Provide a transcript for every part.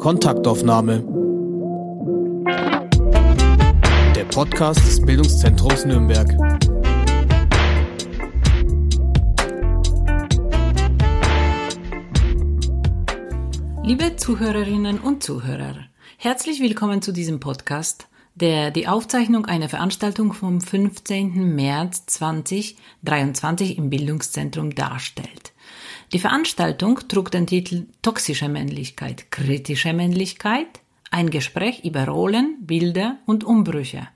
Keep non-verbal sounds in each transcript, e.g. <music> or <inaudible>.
Kontaktaufnahme. Der Podcast des Bildungszentrums Nürnberg. Liebe Zuhörerinnen und Zuhörer, herzlich willkommen zu diesem Podcast, der die Aufzeichnung einer Veranstaltung vom 15. März 2023 im Bildungszentrum darstellt. Die Veranstaltung trug den Titel Toxische Männlichkeit, kritische Männlichkeit, ein Gespräch über Rollen, Bilder und Umbrüche.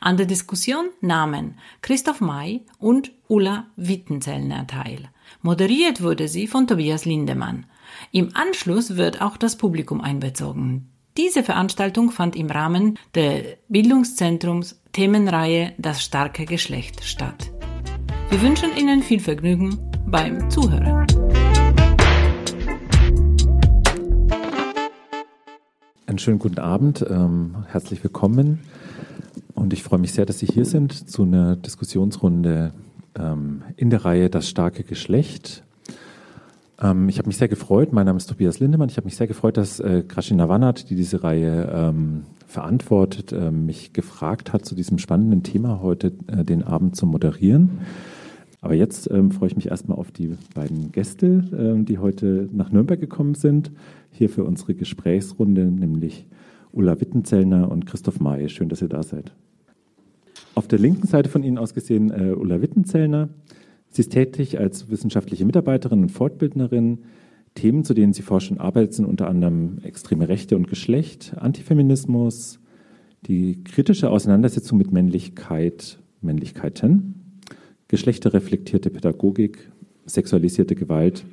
An der Diskussion nahmen Christoph May und Ulla Wittenzellner teil. Moderiert wurde sie von Tobias Lindemann. Im Anschluss wird auch das Publikum einbezogen. Diese Veranstaltung fand im Rahmen der Bildungszentrums Themenreihe Das starke Geschlecht statt. Wir wünschen Ihnen viel Vergnügen beim Zuhören. Einen schönen guten Abend, ähm, herzlich willkommen. Und ich freue mich sehr, dass Sie hier sind zu einer Diskussionsrunde ähm, in der Reihe Das starke Geschlecht. Ähm, ich habe mich sehr gefreut, mein Name ist Tobias Lindemann, ich habe mich sehr gefreut, dass äh, Krashina Wannert, die diese Reihe ähm, verantwortet, äh, mich gefragt hat, zu diesem spannenden Thema heute äh, den Abend zu moderieren. Aber jetzt ähm, freue ich mich erstmal auf die beiden Gäste, ähm, die heute nach Nürnberg gekommen sind hier für unsere Gesprächsrunde, nämlich Ulla Wittenzellner und Christoph May. Schön, dass ihr da seid. Auf der linken Seite von Ihnen aus gesehen äh, Ulla Wittenzellner. Sie ist tätig als wissenschaftliche Mitarbeiterin und Fortbildnerin. Themen, zu denen sie forscht und arbeitet, sind unter anderem extreme Rechte und Geschlecht, Antifeminismus, die kritische Auseinandersetzung mit Männlichkeit, Männlichkeiten, geschlechterreflektierte Pädagogik, sexualisierte Gewalt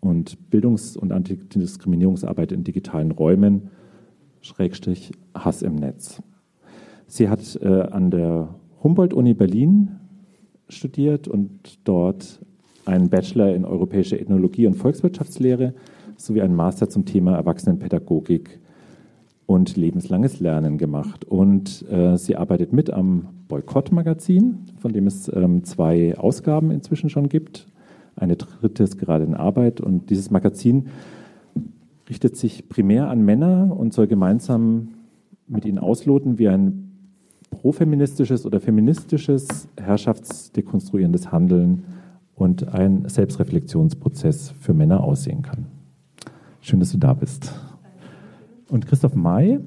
und Bildungs- und Antidiskriminierungsarbeit in digitalen Räumen, Schrägstrich Hass im Netz. Sie hat äh, an der Humboldt-Uni Berlin studiert und dort einen Bachelor in europäische Ethnologie und Volkswirtschaftslehre sowie einen Master zum Thema Erwachsenenpädagogik und lebenslanges Lernen gemacht. Und äh, sie arbeitet mit am Boykott-Magazin, von dem es ähm, zwei Ausgaben inzwischen schon gibt. Eine dritte ist gerade in Arbeit und dieses Magazin richtet sich primär an Männer und soll gemeinsam mit ihnen ausloten, wie ein profeministisches oder feministisches herrschaftsdekonstruierendes Handeln und ein Selbstreflexionsprozess für Männer aussehen kann. Schön, dass du da bist. Und Christoph May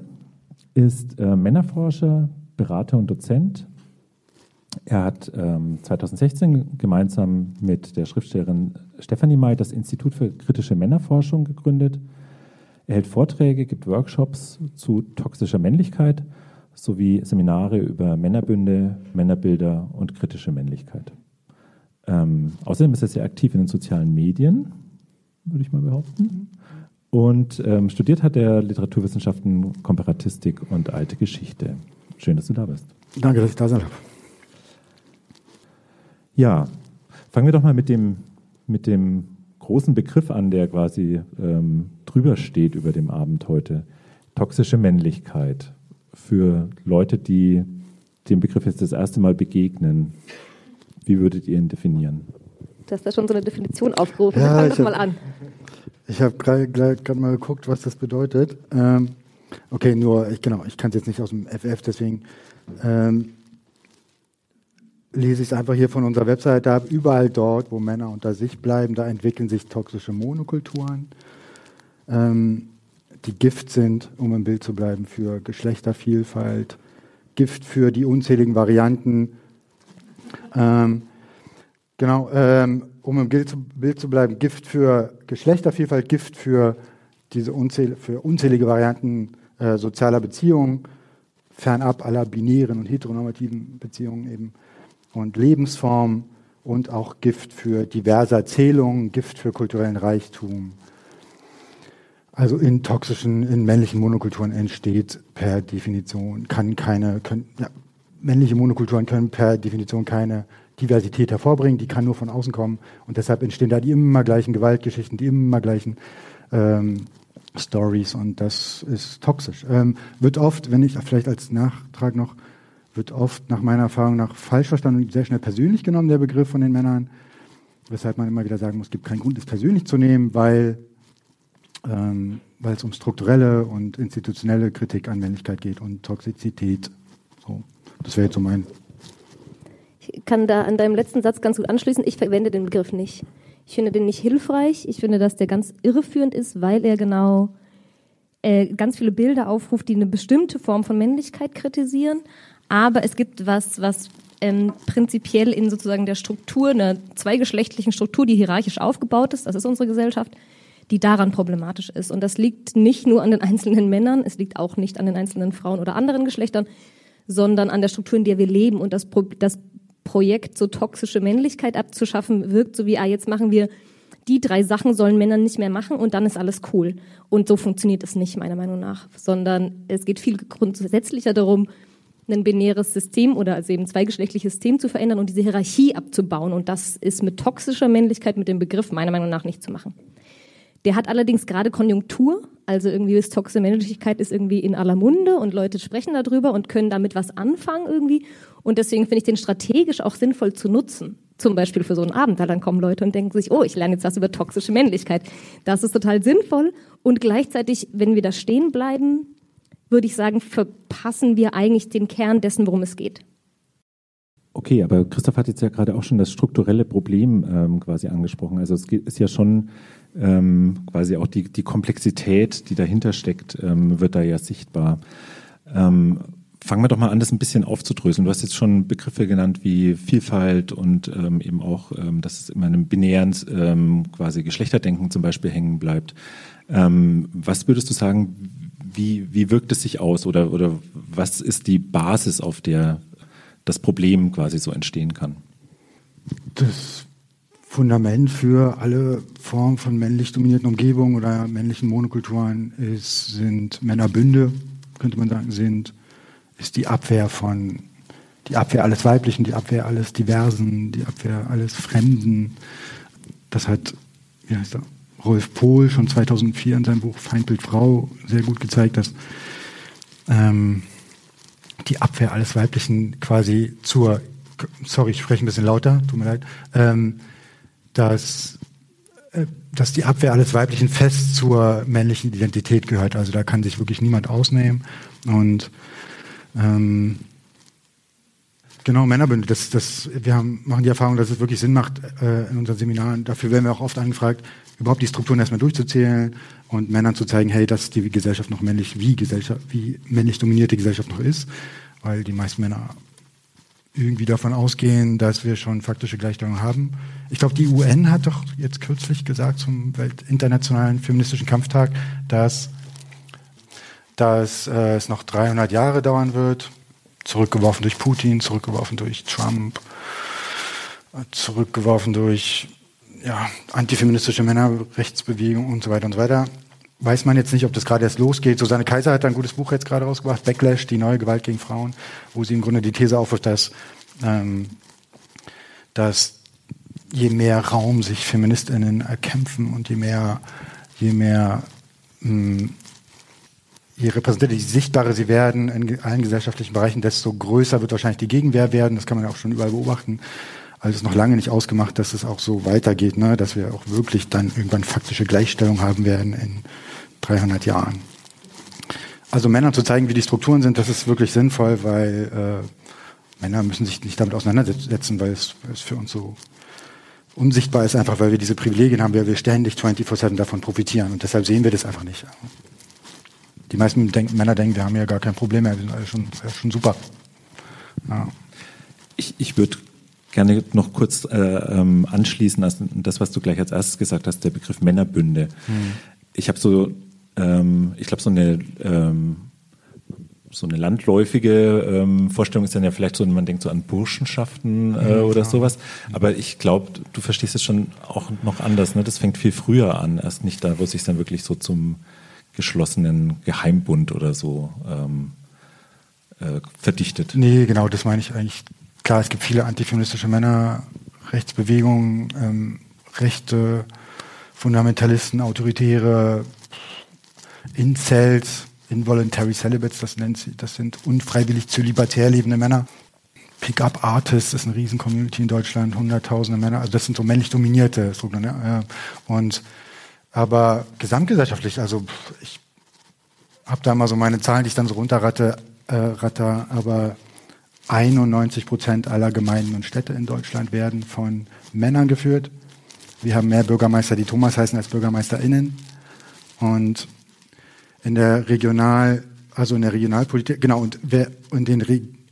ist äh, Männerforscher, Berater und Dozent er hat ähm, 2016 gemeinsam mit der Schriftstellerin Stefanie May das Institut für kritische Männerforschung gegründet. Er hält Vorträge, gibt Workshops zu toxischer Männlichkeit sowie Seminare über Männerbünde, Männerbilder und kritische Männlichkeit. Ähm, außerdem ist er sehr aktiv in den sozialen Medien, würde ich mal behaupten. Und ähm, studiert hat er Literaturwissenschaften, Komparatistik und alte Geschichte. Schön, dass du da bist. Danke, dass ich da sein darf. Ja, fangen wir doch mal mit dem, mit dem großen Begriff an, der quasi ähm, drüber steht über dem Abend heute. Toxische Männlichkeit. Für Leute, die dem Begriff jetzt das erste Mal begegnen, wie würdet ihr ihn definieren? Du hast da schon so eine Definition aufgerufen. Ja, Fang doch mal an. Ich habe gerade mal geguckt, was das bedeutet. Ähm, okay, nur, ich, genau, ich kann es jetzt nicht aus dem FF, deswegen. Ähm, lese ich es einfach hier von unserer Webseite ab. Überall dort, wo Männer unter sich bleiben, da entwickeln sich toxische Monokulturen, ähm, die Gift sind, um im Bild zu bleiben, für Geschlechtervielfalt, Gift für die unzähligen Varianten. Ähm, genau, ähm, um im Bild zu, Bild zu, bleiben, Gift für Geschlechtervielfalt, Gift für diese unzähl für unzählige Varianten äh, sozialer Beziehungen, fernab aller binären und heteronormativen Beziehungen eben und Lebensform und auch Gift für diverse Erzählungen, Gift für kulturellen Reichtum. Also in toxischen, in männlichen Monokulturen entsteht per Definition, kann keine, können, ja, männliche Monokulturen können per Definition keine Diversität hervorbringen, die kann nur von außen kommen und deshalb entstehen da die immer gleichen Gewaltgeschichten, die immer gleichen ähm, Stories und das ist toxisch. Ähm, wird oft, wenn ich vielleicht als Nachtrag noch wird oft nach meiner Erfahrung nach falsch verstanden und sehr schnell persönlich genommen, der Begriff von den Männern. Weshalb man immer wieder sagen muss, es gibt keinen Grund, es persönlich zu nehmen, weil ähm, weil es um strukturelle und institutionelle Kritik an Männlichkeit geht und Toxizität. So, das wäre jetzt so mein. Ich kann da an deinem letzten Satz ganz gut anschließen. Ich verwende den Begriff nicht. Ich finde den nicht hilfreich. Ich finde, dass der ganz irreführend ist, weil er genau äh, ganz viele Bilder aufruft, die eine bestimmte Form von Männlichkeit kritisieren. Aber es gibt was, was ähm, prinzipiell in sozusagen der Struktur, einer zweigeschlechtlichen Struktur, die hierarchisch aufgebaut ist, das ist unsere Gesellschaft, die daran problematisch ist. Und das liegt nicht nur an den einzelnen Männern, es liegt auch nicht an den einzelnen Frauen oder anderen Geschlechtern, sondern an der Struktur, in der wir leben. Und das, Pro das Projekt, so toxische Männlichkeit abzuschaffen, wirkt so wie, ah, jetzt machen wir die drei Sachen sollen Männer nicht mehr machen und dann ist alles cool. Und so funktioniert es nicht, meiner Meinung nach, sondern es geht viel grundsätzlicher darum, ein binäres System oder also eben zweigeschlechtliches System zu verändern und diese Hierarchie abzubauen. Und das ist mit toxischer Männlichkeit mit dem Begriff meiner Meinung nach nicht zu machen. Der hat allerdings gerade Konjunktur, also irgendwie ist toxische Männlichkeit ist irgendwie in aller Munde und Leute sprechen darüber und können damit was anfangen irgendwie. Und deswegen finde ich den strategisch auch sinnvoll zu nutzen. Zum Beispiel für so einen Abend, da dann kommen Leute und denken sich, oh, ich lerne jetzt was über toxische Männlichkeit. Das ist total sinnvoll. Und gleichzeitig, wenn wir da stehen bleiben, würde ich sagen, verpassen wir eigentlich den Kern dessen, worum es geht. Okay, aber Christoph hat jetzt ja gerade auch schon das strukturelle Problem ähm, quasi angesprochen. Also es ist ja schon ähm, quasi auch die, die Komplexität, die dahinter steckt, ähm, wird da ja sichtbar. Ähm, fangen wir doch mal an, das ein bisschen aufzudröseln. Du hast jetzt schon Begriffe genannt wie Vielfalt und ähm, eben auch, ähm, dass es immer einem binären quasi Geschlechterdenken zum Beispiel hängen bleibt. Was würdest du sagen, wie, wie wirkt es sich aus oder, oder was ist die Basis, auf der das Problem quasi so entstehen kann? Das Fundament für alle Formen von männlich dominierten Umgebungen oder männlichen Monokulturen ist, sind Männerbünde, könnte man sagen, sind ist die Abwehr von, die Abwehr alles Weiblichen, die Abwehr alles Diversen, die Abwehr alles Fremden. Das hat, wie heißt er, Rolf Pohl schon 2004 in seinem Buch Feindbild Frau sehr gut gezeigt, dass ähm, die Abwehr alles Weiblichen quasi zur, sorry, ich spreche ein bisschen lauter, tut mir leid, ähm, dass, äh, dass die Abwehr alles Weiblichen fest zur männlichen Identität gehört. Also da kann sich wirklich niemand ausnehmen und ähm, genau, Männerbünde. Das, das, wir haben, machen die Erfahrung, dass es wirklich Sinn macht äh, in unseren Seminaren. Dafür werden wir auch oft angefragt, überhaupt die Strukturen erstmal durchzuzählen und Männern zu zeigen, hey, dass die Gesellschaft noch männlich, wie Gesellschaft, wie männlich dominierte Gesellschaft noch ist, weil die meisten Männer irgendwie davon ausgehen, dass wir schon faktische Gleichstellung haben. Ich glaube, die UN hat doch jetzt kürzlich gesagt zum Welt internationalen feministischen Kampftag, dass dass äh, es noch 300 Jahre dauern wird. Zurückgeworfen durch Putin, zurückgeworfen durch Trump, zurückgeworfen durch ja, antifeministische Männerrechtsbewegung und so weiter und so weiter. Weiß man jetzt nicht, ob das gerade erst losgeht. Susanne Kaiser hat ein gutes Buch jetzt gerade rausgebracht, Backlash, die neue Gewalt gegen Frauen, wo sie im Grunde die These aufwirft, dass, ähm, dass je mehr Raum sich FeministInnen erkämpfen und je mehr, je mehr mh, hm, je repräsentativer, je sichtbarer sie werden in allen gesellschaftlichen Bereichen, desto größer wird wahrscheinlich die Gegenwehr werden. Das kann man ja auch schon überall beobachten. Also es ist noch lange nicht ausgemacht, dass es auch so weitergeht, ne? dass wir auch wirklich dann irgendwann faktische Gleichstellung haben werden in 300 Jahren. Also Männern zu zeigen, wie die Strukturen sind, das ist wirklich sinnvoll, weil äh, Männer müssen sich nicht damit auseinandersetzen, weil es, es für uns so unsichtbar ist, einfach weil wir diese Privilegien haben, weil wir ständig 24-7 davon profitieren. Und deshalb sehen wir das einfach nicht die meisten denken, Männer denken, wir haben ja gar kein Problem mehr, wir sind alle schon, schon super. Ja. Ich, ich würde gerne noch kurz äh, ähm, anschließen an das, was du gleich als erstes gesagt hast, der Begriff Männerbünde. Hm. Ich habe so, ähm, ich glaube, so eine ähm, so eine landläufige ähm, Vorstellung ist dann ja vielleicht so, man denkt so an Burschenschaften äh, ja, oder sowas. Aber ich glaube, du verstehst es schon auch noch anders. Ne? Das fängt viel früher an, erst nicht da, wo sich dann wirklich so zum geschlossenen Geheimbund oder so ähm, äh, verdichtet. Nee, genau, das meine ich eigentlich. Klar, es gibt viele antifeministische Männer, Rechtsbewegungen, ähm, rechte Fundamentalisten, Autoritäre, Incels, Involuntary Celibates, das nennt sie, das sind unfreiwillig zölibatär lebende Männer. Pickup Artists ist eine riesen Community in Deutschland, hunderttausende Männer, also das sind so männlich dominierte. Ja. Und Aber gesamtgesellschaftlich, also ich habe da mal so meine Zahlen, die ich dann so runterratte, äh, ratter, aber 91 Prozent aller Gemeinden und Städte in Deutschland werden von Männern geführt. Wir haben mehr Bürgermeister, die Thomas heißen, als BürgermeisterInnen. Und in der Regional, also in der Regionalpolitik, genau, und wer in den,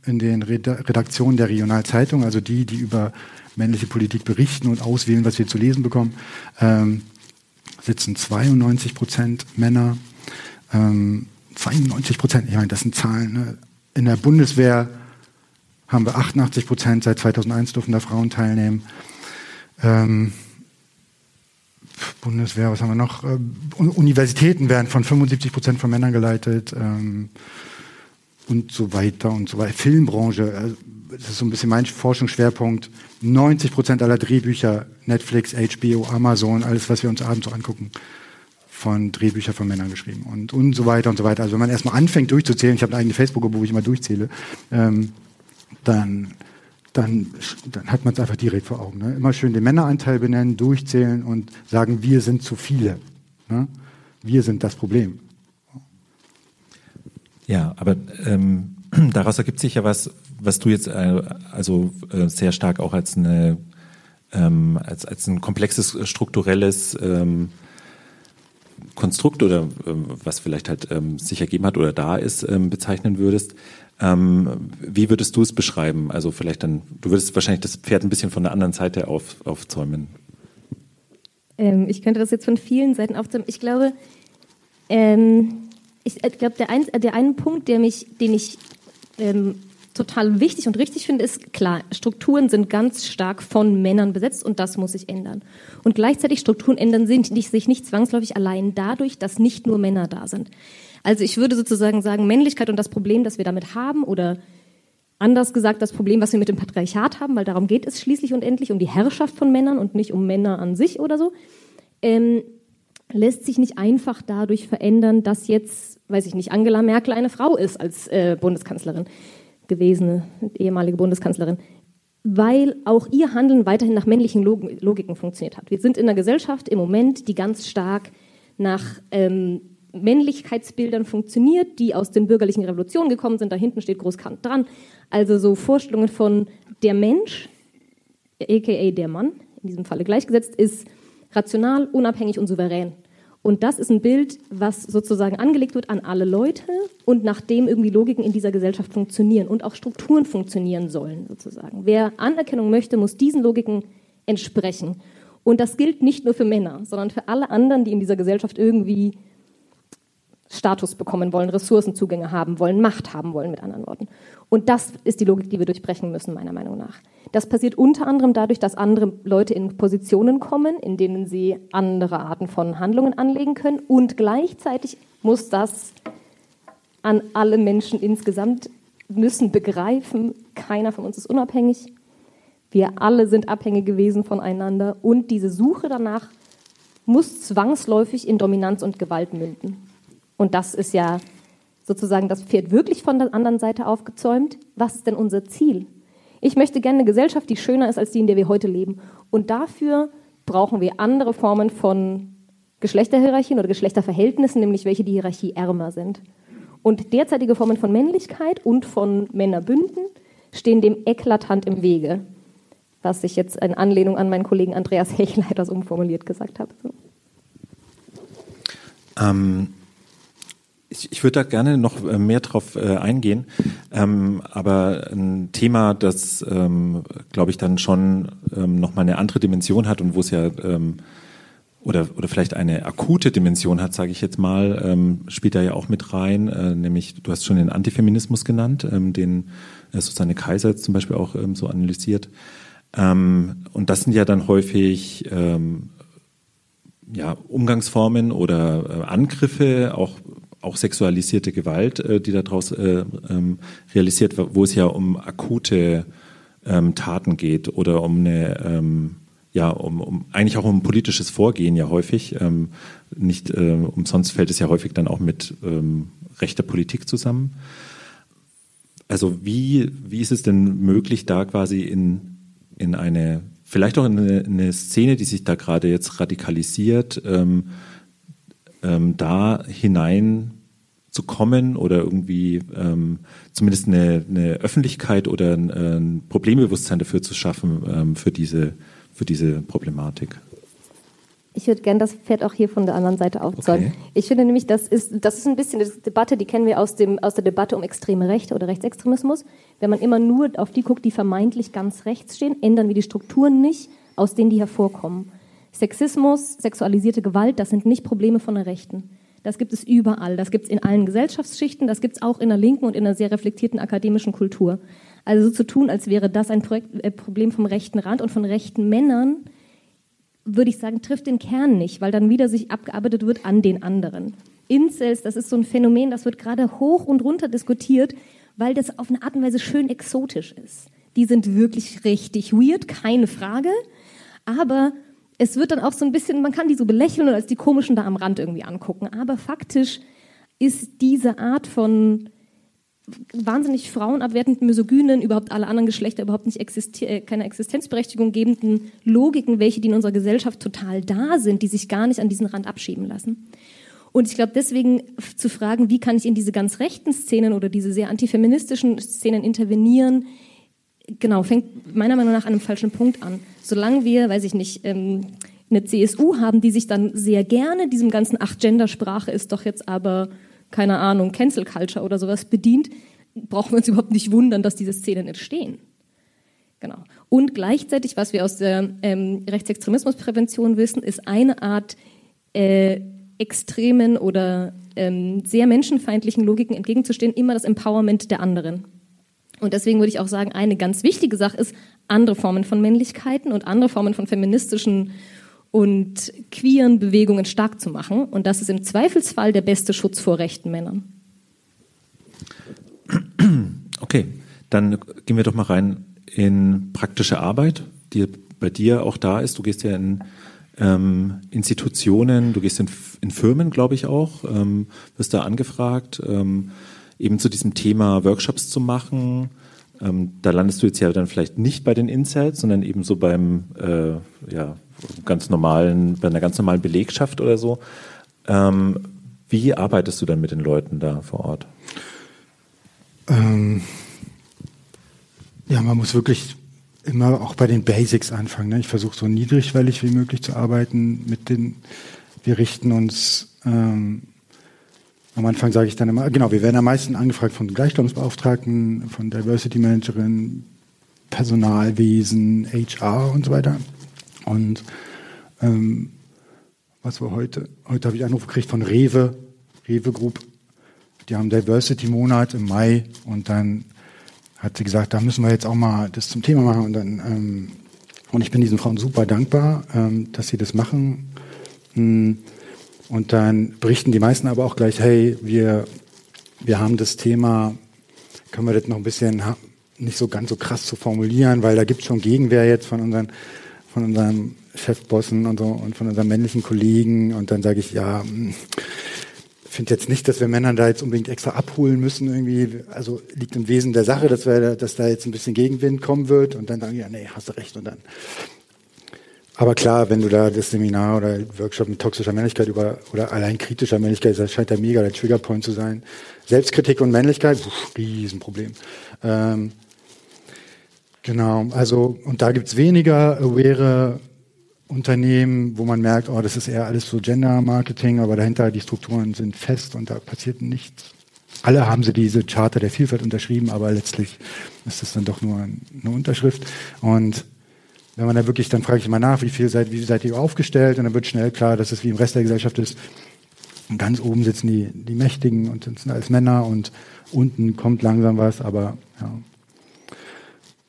in den Redaktionen der Regionalzeitung, also die, die über männliche Politik berichten und auswählen, was wir zu lesen bekommen, ähm, sitzen 92 Prozent Männer, ähm, 92 Prozent, ich meine, das sind Zahlen. Ne? In der Bundeswehr haben wir 88 Prozent, seit 2001 dürfen da Frauen teilnehmen. Ähm, Bundeswehr, was haben wir noch? Äh, Universitäten werden von 75 Prozent von Männern geleitet ähm, und so weiter und so weiter. Filmbranche, äh, das ist so ein bisschen mein Forschungsschwerpunkt. 90 Prozent aller Drehbücher, Netflix, HBO, Amazon, alles, was wir uns abends so angucken, von Drehbüchern von Männern geschrieben und, und so weiter und so weiter. Also wenn man erstmal anfängt durchzuzählen, ich habe eine eigene Facebook-Gruppe, wo ich immer durchzähle, ähm, dann, dann, dann hat man es einfach direkt vor Augen. Ne? Immer schön den Männeranteil benennen, durchzählen und sagen, wir sind zu viele. Ne? Wir sind das Problem. Ja, aber ähm, <clears throat> daraus ergibt sich ja was, was du jetzt äh, also äh, sehr stark auch als eine ähm, als, als ein komplexes strukturelles ähm, Konstrukt oder ähm, was vielleicht halt ähm, sich ergeben hat oder da ist, ähm, bezeichnen würdest. Ähm, wie würdest du es beschreiben? Also vielleicht dann, du würdest wahrscheinlich das Pferd ein bisschen von der anderen Seite auf, aufzäumen. Ähm, ich könnte das jetzt von vielen Seiten aufzäumen. Ich glaube, ähm, ich, ich glaube, der, ein, der eine Punkt, der mich, den ich ähm, total wichtig und richtig finde, ist klar, Strukturen sind ganz stark von Männern besetzt und das muss sich ändern. Und gleichzeitig Strukturen ändern sich nicht zwangsläufig allein dadurch, dass nicht nur Männer da sind. Also ich würde sozusagen sagen, Männlichkeit und das Problem, das wir damit haben oder anders gesagt das Problem, was wir mit dem Patriarchat haben, weil darum geht es schließlich und endlich um die Herrschaft von Männern und nicht um Männer an sich oder so, ähm, lässt sich nicht einfach dadurch verändern, dass jetzt, weiß ich nicht, Angela Merkel eine Frau ist als äh, Bundeskanzlerin gewesene ehemalige Bundeskanzlerin, weil auch ihr Handeln weiterhin nach männlichen Log Logiken funktioniert hat. Wir sind in einer Gesellschaft im Moment, die ganz stark nach ähm, Männlichkeitsbildern funktioniert, die aus den bürgerlichen Revolutionen gekommen sind. Da hinten steht Großkant dran. Also so Vorstellungen von der Mensch, aka der Mann, in diesem Falle gleichgesetzt, ist rational, unabhängig und souverän. Und das ist ein Bild, was sozusagen angelegt wird an alle Leute und nachdem irgendwie Logiken in dieser Gesellschaft funktionieren und auch Strukturen funktionieren sollen, sozusagen. Wer Anerkennung möchte, muss diesen Logiken entsprechen. Und das gilt nicht nur für Männer, sondern für alle anderen, die in dieser Gesellschaft irgendwie Status bekommen wollen, Ressourcenzugänge haben wollen, Macht haben wollen, mit anderen Worten. Und das ist die Logik, die wir durchbrechen müssen, meiner Meinung nach. Das passiert unter anderem dadurch, dass andere Leute in Positionen kommen, in denen sie andere Arten von Handlungen anlegen können. Und gleichzeitig muss das an alle Menschen insgesamt müssen begreifen, keiner von uns ist unabhängig. Wir alle sind abhängig gewesen voneinander. Und diese Suche danach muss zwangsläufig in Dominanz und Gewalt münden. Und das ist ja sozusagen das Pferd wirklich von der anderen Seite aufgezäumt. Was ist denn unser Ziel? Ich möchte gerne eine Gesellschaft, die schöner ist als die, in der wir heute leben. Und dafür brauchen wir andere Formen von Geschlechterhierarchien oder Geschlechterverhältnissen, nämlich welche die Hierarchie ärmer sind. Und derzeitige Formen von Männlichkeit und von Männerbünden stehen dem eklatant im Wege, was ich jetzt in Anlehnung an meinen Kollegen Andreas Hechler etwas umformuliert gesagt habe. So. Ähm, ich, ich würde da gerne noch äh, mehr drauf äh, eingehen, ähm, aber ein Thema, das, ähm, glaube ich, dann schon ähm, nochmal eine andere Dimension hat und wo es ja ähm, oder, oder vielleicht eine akute Dimension hat, sage ich jetzt mal, ähm, spielt da ja auch mit rein, äh, nämlich du hast schon den Antifeminismus genannt, ähm, den äh, Susanne Kaiser zum Beispiel auch ähm, so analysiert. Ähm, und das sind ja dann häufig ähm, ja, Umgangsformen oder äh, Angriffe, auch auch sexualisierte Gewalt, äh, die daraus äh, ähm, realisiert, wo es ja um akute ähm, Taten geht oder um eine ähm, ja, um, um eigentlich auch um politisches Vorgehen ja häufig. Ähm, nicht äh, umsonst fällt es ja häufig dann auch mit ähm, rechter Politik zusammen. Also wie, wie ist es denn möglich, da quasi in, in eine vielleicht auch eine, eine Szene, die sich da gerade jetzt radikalisiert, ähm, da hinein zu kommen oder irgendwie ähm, zumindest eine, eine Öffentlichkeit oder ein, ein Problembewusstsein dafür zu schaffen ähm, für diese für diese Problematik. Ich würde gerne das Pferd auch hier von der anderen Seite aufzäumen. Okay. Ich finde nämlich, das ist, das ist ein bisschen eine Debatte, die kennen wir aus, dem, aus der Debatte um extreme Rechte oder Rechtsextremismus. Wenn man immer nur auf die guckt, die vermeintlich ganz rechts stehen, ändern wir die Strukturen nicht, aus denen die hervorkommen. Sexismus, sexualisierte Gewalt, das sind nicht Probleme von der Rechten. Das gibt es überall. Das gibt es in allen Gesellschaftsschichten. Das gibt es auch in der linken und in einer sehr reflektierten akademischen Kultur. Also so zu tun, als wäre das ein Projekt, äh, Problem vom rechten Rand und von rechten Männern, würde ich sagen, trifft den Kern nicht, weil dann wieder sich abgearbeitet wird an den anderen. Incels, das ist so ein Phänomen, das wird gerade hoch und runter diskutiert, weil das auf eine Art und Weise schön exotisch ist. Die sind wirklich richtig weird, keine Frage. Aber es wird dann auch so ein bisschen, man kann die so belächeln und als die komischen da am Rand irgendwie angucken. Aber faktisch ist diese Art von wahnsinnig frauenabwertenden, misogynen, überhaupt alle anderen Geschlechter überhaupt nicht existi äh, keine Existenzberechtigung gebenden Logiken, welche die in unserer Gesellschaft total da sind, die sich gar nicht an diesen Rand abschieben lassen. Und ich glaube, deswegen zu fragen, wie kann ich in diese ganz rechten Szenen oder diese sehr antifeministischen Szenen intervenieren, genau, fängt meiner Meinung nach an einem falschen Punkt an. Solange wir, weiß ich nicht, ähm, eine CSU haben, die sich dann sehr gerne diesem ganzen Ach-Gender-Sprache ist doch jetzt aber keine Ahnung, Cancel Culture oder sowas bedient, brauchen wir uns <laughs> überhaupt nicht wundern, dass diese Szenen entstehen. Genau. Und gleichzeitig, was wir aus der ähm, Rechtsextremismusprävention wissen, ist eine Art äh, extremen oder ähm, sehr menschenfeindlichen Logiken entgegenzustehen, immer das Empowerment der anderen. Und deswegen würde ich auch sagen, eine ganz wichtige Sache ist, andere Formen von Männlichkeiten und andere Formen von feministischen und queeren Bewegungen stark zu machen. Und das ist im Zweifelsfall der beste Schutz vor rechten Männern. Okay, dann gehen wir doch mal rein in praktische Arbeit, die bei dir auch da ist. Du gehst ja in ähm, Institutionen, du gehst in, in Firmen, glaube ich auch, ähm, wirst da angefragt, ähm, eben zu diesem Thema Workshops zu machen. Ähm, da landest du jetzt ja dann vielleicht nicht bei den Insights, sondern eben so beim äh, ja, ganz normalen, bei einer ganz normalen Belegschaft oder so. Ähm, wie arbeitest du dann mit den Leuten da vor Ort? Ähm, ja, man muss wirklich immer auch bei den Basics anfangen. Ne? Ich versuche so niedrigschwellig wie möglich zu arbeiten mit den, wir richten uns, ähm, am Anfang sage ich dann immer, genau, wir werden am meisten angefragt von Gleichstellungsbeauftragten, von Diversity Managerin, Personalwesen, HR und so weiter. Und ähm, was war heute? Heute habe ich einen Anruf gekriegt von Rewe, Rewe Group. Die haben Diversity-Monat im Mai und dann hat sie gesagt, da müssen wir jetzt auch mal das zum Thema machen. Und, dann, ähm, und ich bin diesen Frauen super dankbar, ähm, dass sie das machen. Hm. Und dann berichten die meisten aber auch gleich, hey, wir, wir haben das Thema, können wir das noch ein bisschen nicht so ganz so krass zu formulieren, weil da gibt es schon Gegenwehr jetzt von unseren von unserem Chefbossen und so und von unseren männlichen Kollegen und dann sage ich, ja, hm, finde jetzt nicht, dass wir Männer da jetzt unbedingt extra abholen müssen irgendwie. Also liegt im Wesen der Sache, dass, wir, dass da jetzt ein bisschen Gegenwind kommen wird und dann sagen, ja, nee, hast du recht und dann. Aber klar, wenn du da das Seminar oder Workshop mit toxischer Männlichkeit über oder allein kritischer Männlichkeit, das scheint ja mega der Triggerpoint zu sein. Selbstkritik und Männlichkeit, pf, Riesenproblem. Ähm, Genau, also und da gibt's weniger aware Unternehmen, wo man merkt, oh, das ist eher alles so Gender-Marketing, aber dahinter die Strukturen sind fest und da passiert nichts. Alle haben sie diese Charta der Vielfalt unterschrieben, aber letztlich ist das dann doch nur eine Unterschrift. Und wenn man da wirklich, dann frage ich mal nach, wie viel seid, wie seid ihr aufgestellt? Und dann wird schnell klar, dass es wie im Rest der Gesellschaft ist. Und ganz oben sitzen die, die Mächtigen und sind alles Männer und unten kommt langsam was, aber ja,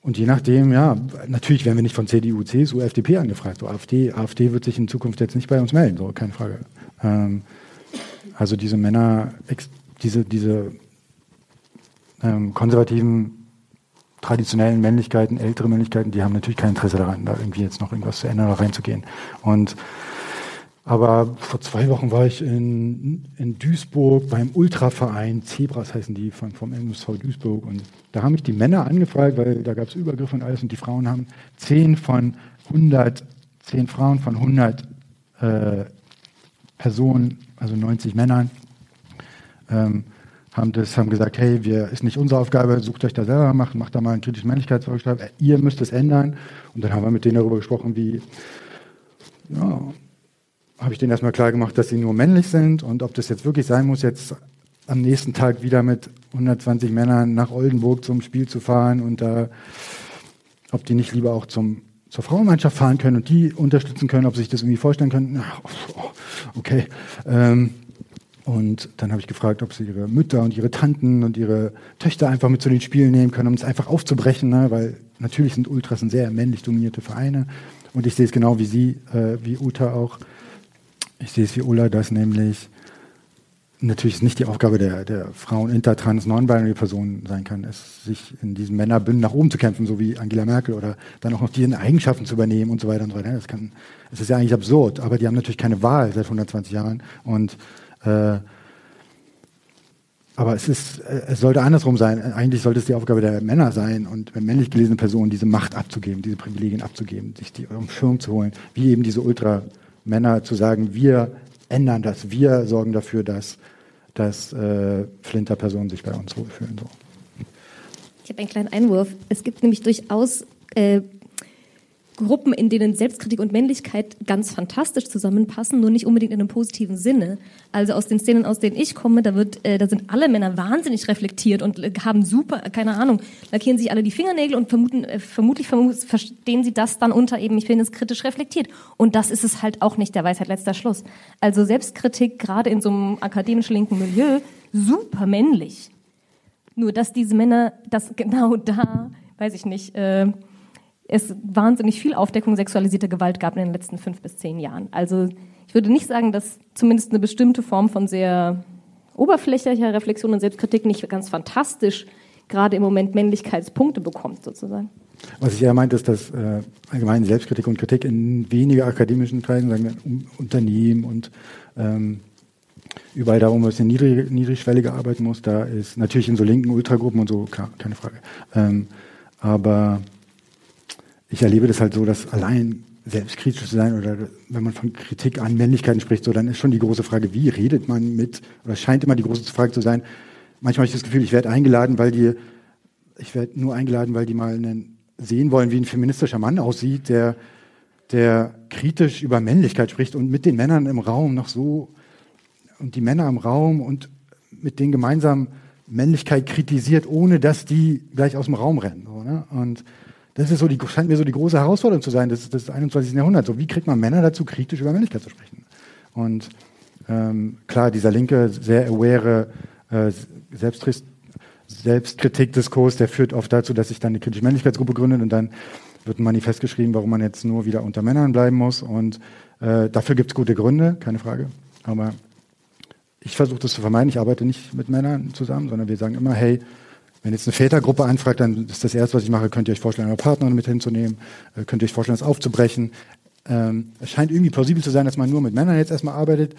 und je nachdem, ja, natürlich werden wir nicht von CDU, CSU, FDP angefragt. So AfD, AfD wird sich in Zukunft jetzt nicht bei uns melden, so keine Frage. Ähm, also diese Männer, diese, diese ähm, konservativen, traditionellen Männlichkeiten, ältere Männlichkeiten, die haben natürlich kein Interesse daran, da irgendwie jetzt noch irgendwas zu ändern oder reinzugehen. Und aber vor zwei Wochen war ich in, in Duisburg beim Ultraverein, Zebras heißen die von, vom MSV Duisburg. Und da haben mich die Männer angefragt, weil da gab es Übergriffe und alles und die Frauen haben zehn von 100, 10 Frauen von 100 äh, Personen, also 90 Männern, ähm, haben das, haben gesagt, hey, wir, ist nicht unsere Aufgabe, sucht euch da selber, macht, macht da mal einen kritischen Männlichkeitsvorschlag, ihr müsst es ändern. Und dann haben wir mit denen darüber gesprochen, wie, ja, habe ich denen erstmal klar gemacht, dass sie nur männlich sind und ob das jetzt wirklich sein muss, jetzt am nächsten Tag wieder mit 120 Männern nach Oldenburg zum Spiel zu fahren und da, ob die nicht lieber auch zum, zur Frauenmannschaft fahren können und die unterstützen können, ob sie sich das irgendwie vorstellen können. Okay. Ähm, und dann habe ich gefragt, ob sie ihre Mütter und ihre Tanten und ihre Töchter einfach mit zu den Spielen nehmen können, um es einfach aufzubrechen, ne? weil natürlich sind Ultras sind sehr männlich dominierte Vereine. Und ich sehe es genau wie Sie, äh, wie Uta auch. Ich sehe es wie Ulla, dass nämlich natürlich ist nicht die Aufgabe der, der Frauen inter, trans, non-binary Personen sein kann, es sich in diesem Männerbünden nach oben zu kämpfen, so wie Angela Merkel oder dann auch noch die Eigenschaften zu übernehmen und so weiter und so weiter. Das kann, es ist ja eigentlich absurd, aber die haben natürlich keine Wahl seit 120 Jahren und äh, aber es ist, äh, es sollte andersrum sein. Eigentlich sollte es die Aufgabe der Männer sein und männlich gelesene Personen diese Macht abzugeben, diese Privilegien abzugeben, sich die um Schirm zu holen, wie eben diese Ultramänner zu sagen, wir ändern das, wir sorgen dafür, dass, dass äh, Flinter-Personen sich bei uns wohlfühlen. So. Ich habe einen kleinen Einwurf. Es gibt nämlich durchaus äh, Gruppen, in denen Selbstkritik und Männlichkeit ganz fantastisch zusammenpassen, nur nicht unbedingt in einem positiven Sinne. Also aus den Szenen, aus denen ich komme, da wird, äh, da sind alle Männer wahnsinnig reflektiert und äh, haben super, keine Ahnung, lackieren sich alle die Fingernägel und vermuten, äh, vermutlich verstehen sie das dann unter eben, ich bin es kritisch reflektiert. Und das ist es halt auch nicht der Weisheit letzter Schluss. Also Selbstkritik, gerade in so einem akademisch linken Milieu, super männlich. Nur dass diese Männer das genau da, weiß ich nicht, äh, es wahnsinnig viel Aufdeckung sexualisierter Gewalt gab in den letzten fünf bis zehn Jahren. Also ich würde nicht sagen, dass zumindest eine bestimmte Form von sehr oberflächlicher Reflexion und Selbstkritik nicht ganz fantastisch gerade im Moment Männlichkeitspunkte bekommt, sozusagen. Was ich eher meinte, ist, dass äh, allgemein Selbstkritik und Kritik in weniger akademischen Kreisen, sagen wir um, Unternehmen und ähm, überall darum, wo es in niedrig, niedrigschwelliger arbeiten muss, da ist natürlich in so linken Ultragruppen und so, klar, keine Frage. Ähm, aber ich erlebe das halt so, dass allein selbstkritisch zu sein oder wenn man von Kritik an Männlichkeiten spricht, so dann ist schon die große Frage, wie redet man mit, oder scheint immer die große Frage zu sein. Manchmal habe ich das Gefühl, ich werde eingeladen, weil die, ich werde nur eingeladen, weil die mal einen, sehen wollen, wie ein feministischer Mann aussieht, der, der kritisch über Männlichkeit spricht und mit den Männern im Raum noch so, und die Männer im Raum und mit denen gemeinsam Männlichkeit kritisiert, ohne dass die gleich aus dem Raum rennen. So, ne? Und das ist so die, scheint mir so die große Herausforderung zu sein des, des 21. Jahrhunderts. So, wie kriegt man Männer dazu, kritisch über Männlichkeit zu sprechen? Und ähm, klar, dieser linke, sehr aware äh, Selbstkritikdiskurs, der führt oft dazu, dass sich dann eine kritische Männlichkeitsgruppe gründet und dann wird ein Manifest geschrieben, warum man jetzt nur wieder unter Männern bleiben muss. Und äh, dafür gibt es gute Gründe, keine Frage. Aber ich versuche das zu vermeiden. Ich arbeite nicht mit Männern zusammen, sondern wir sagen immer, hey, wenn jetzt eine Vätergruppe anfragt, dann ist das Erste, was ich mache, könnt ihr euch vorstellen, eure Partnerin mit hinzunehmen, äh, könnt ihr euch vorstellen, das aufzubrechen. Ähm, es scheint irgendwie plausibel zu sein, dass man nur mit Männern jetzt erstmal arbeitet.